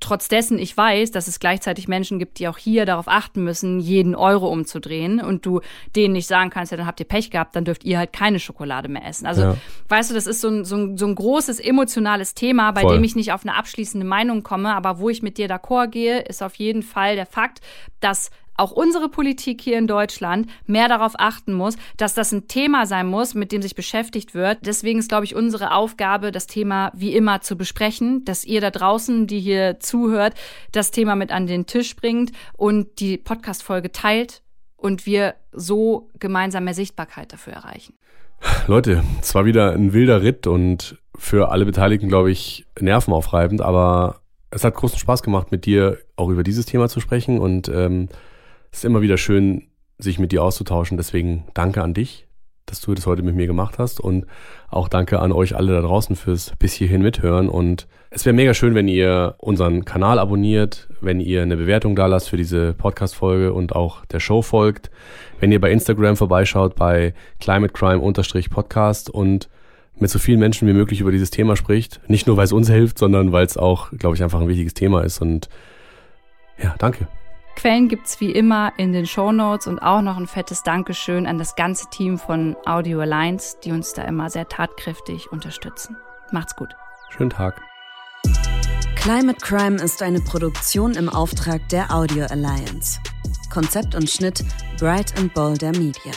trotz dessen ich weiß, dass es gleichzeitig Menschen gibt, die auch hier darauf achten müssen, jeden Euro umzudrehen und du denen nicht sagen kannst, ja, dann habt ihr Pech gehabt, dann dürft ihr halt keine Schokolade mehr essen. Also, ja. weißt du, das ist so ein, so, ein, so ein großes emotionales Thema, bei Voll. dem ich nicht auf eine abschließende Meinung komme, aber wo ich mit dir d'accord gehe, ist auf jeden Fall der Fakt, dass auch unsere Politik hier in Deutschland mehr darauf achten muss, dass das ein Thema sein muss, mit dem sich beschäftigt wird. Deswegen ist, glaube ich, unsere Aufgabe, das Thema wie immer zu besprechen, dass ihr da draußen, die hier zuhört, das Thema mit an den Tisch bringt und die Podcast-Folge teilt und wir so gemeinsam mehr Sichtbarkeit dafür erreichen. Leute, es war wieder ein wilder Ritt und für alle Beteiligten, glaube ich, nervenaufreibend, aber es hat großen Spaß gemacht, mit dir auch über dieses Thema zu sprechen und ähm, es ist immer wieder schön, sich mit dir auszutauschen. Deswegen danke an dich, dass du das heute mit mir gemacht hast. Und auch danke an euch alle da draußen fürs bis hierhin mithören. Und es wäre mega schön, wenn ihr unseren Kanal abonniert, wenn ihr eine Bewertung da lasst für diese Podcast Folge und auch der Show folgt, wenn ihr bei Instagram vorbeischaut bei climatecrime-podcast und mit so vielen Menschen wie möglich über dieses Thema spricht, nicht nur weil es uns hilft, sondern weil es auch, glaube ich, einfach ein wichtiges Thema ist. Und ja, danke. Quellen gibt's wie immer in den Show Notes und auch noch ein fettes Dankeschön an das ganze Team von Audio Alliance, die uns da immer sehr tatkräftig unterstützen. Macht's gut. Schönen Tag. Climate Crime ist eine Produktion im Auftrag der Audio Alliance. Konzept und Schnitt Bright and Boulder Media.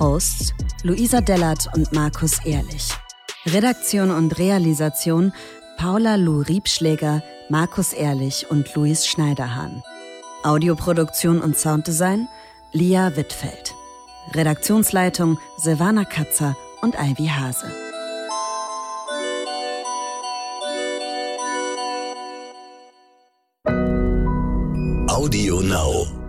Hosts Luisa Dellert und Markus Ehrlich. Redaktion und Realisation Paula Lou Riebschläger, Markus Ehrlich und Luis Schneiderhahn. Audioproduktion und Sounddesign Lia Wittfeld. Redaktionsleitung Silvana Katzer und Ivy Hase. Audio Now.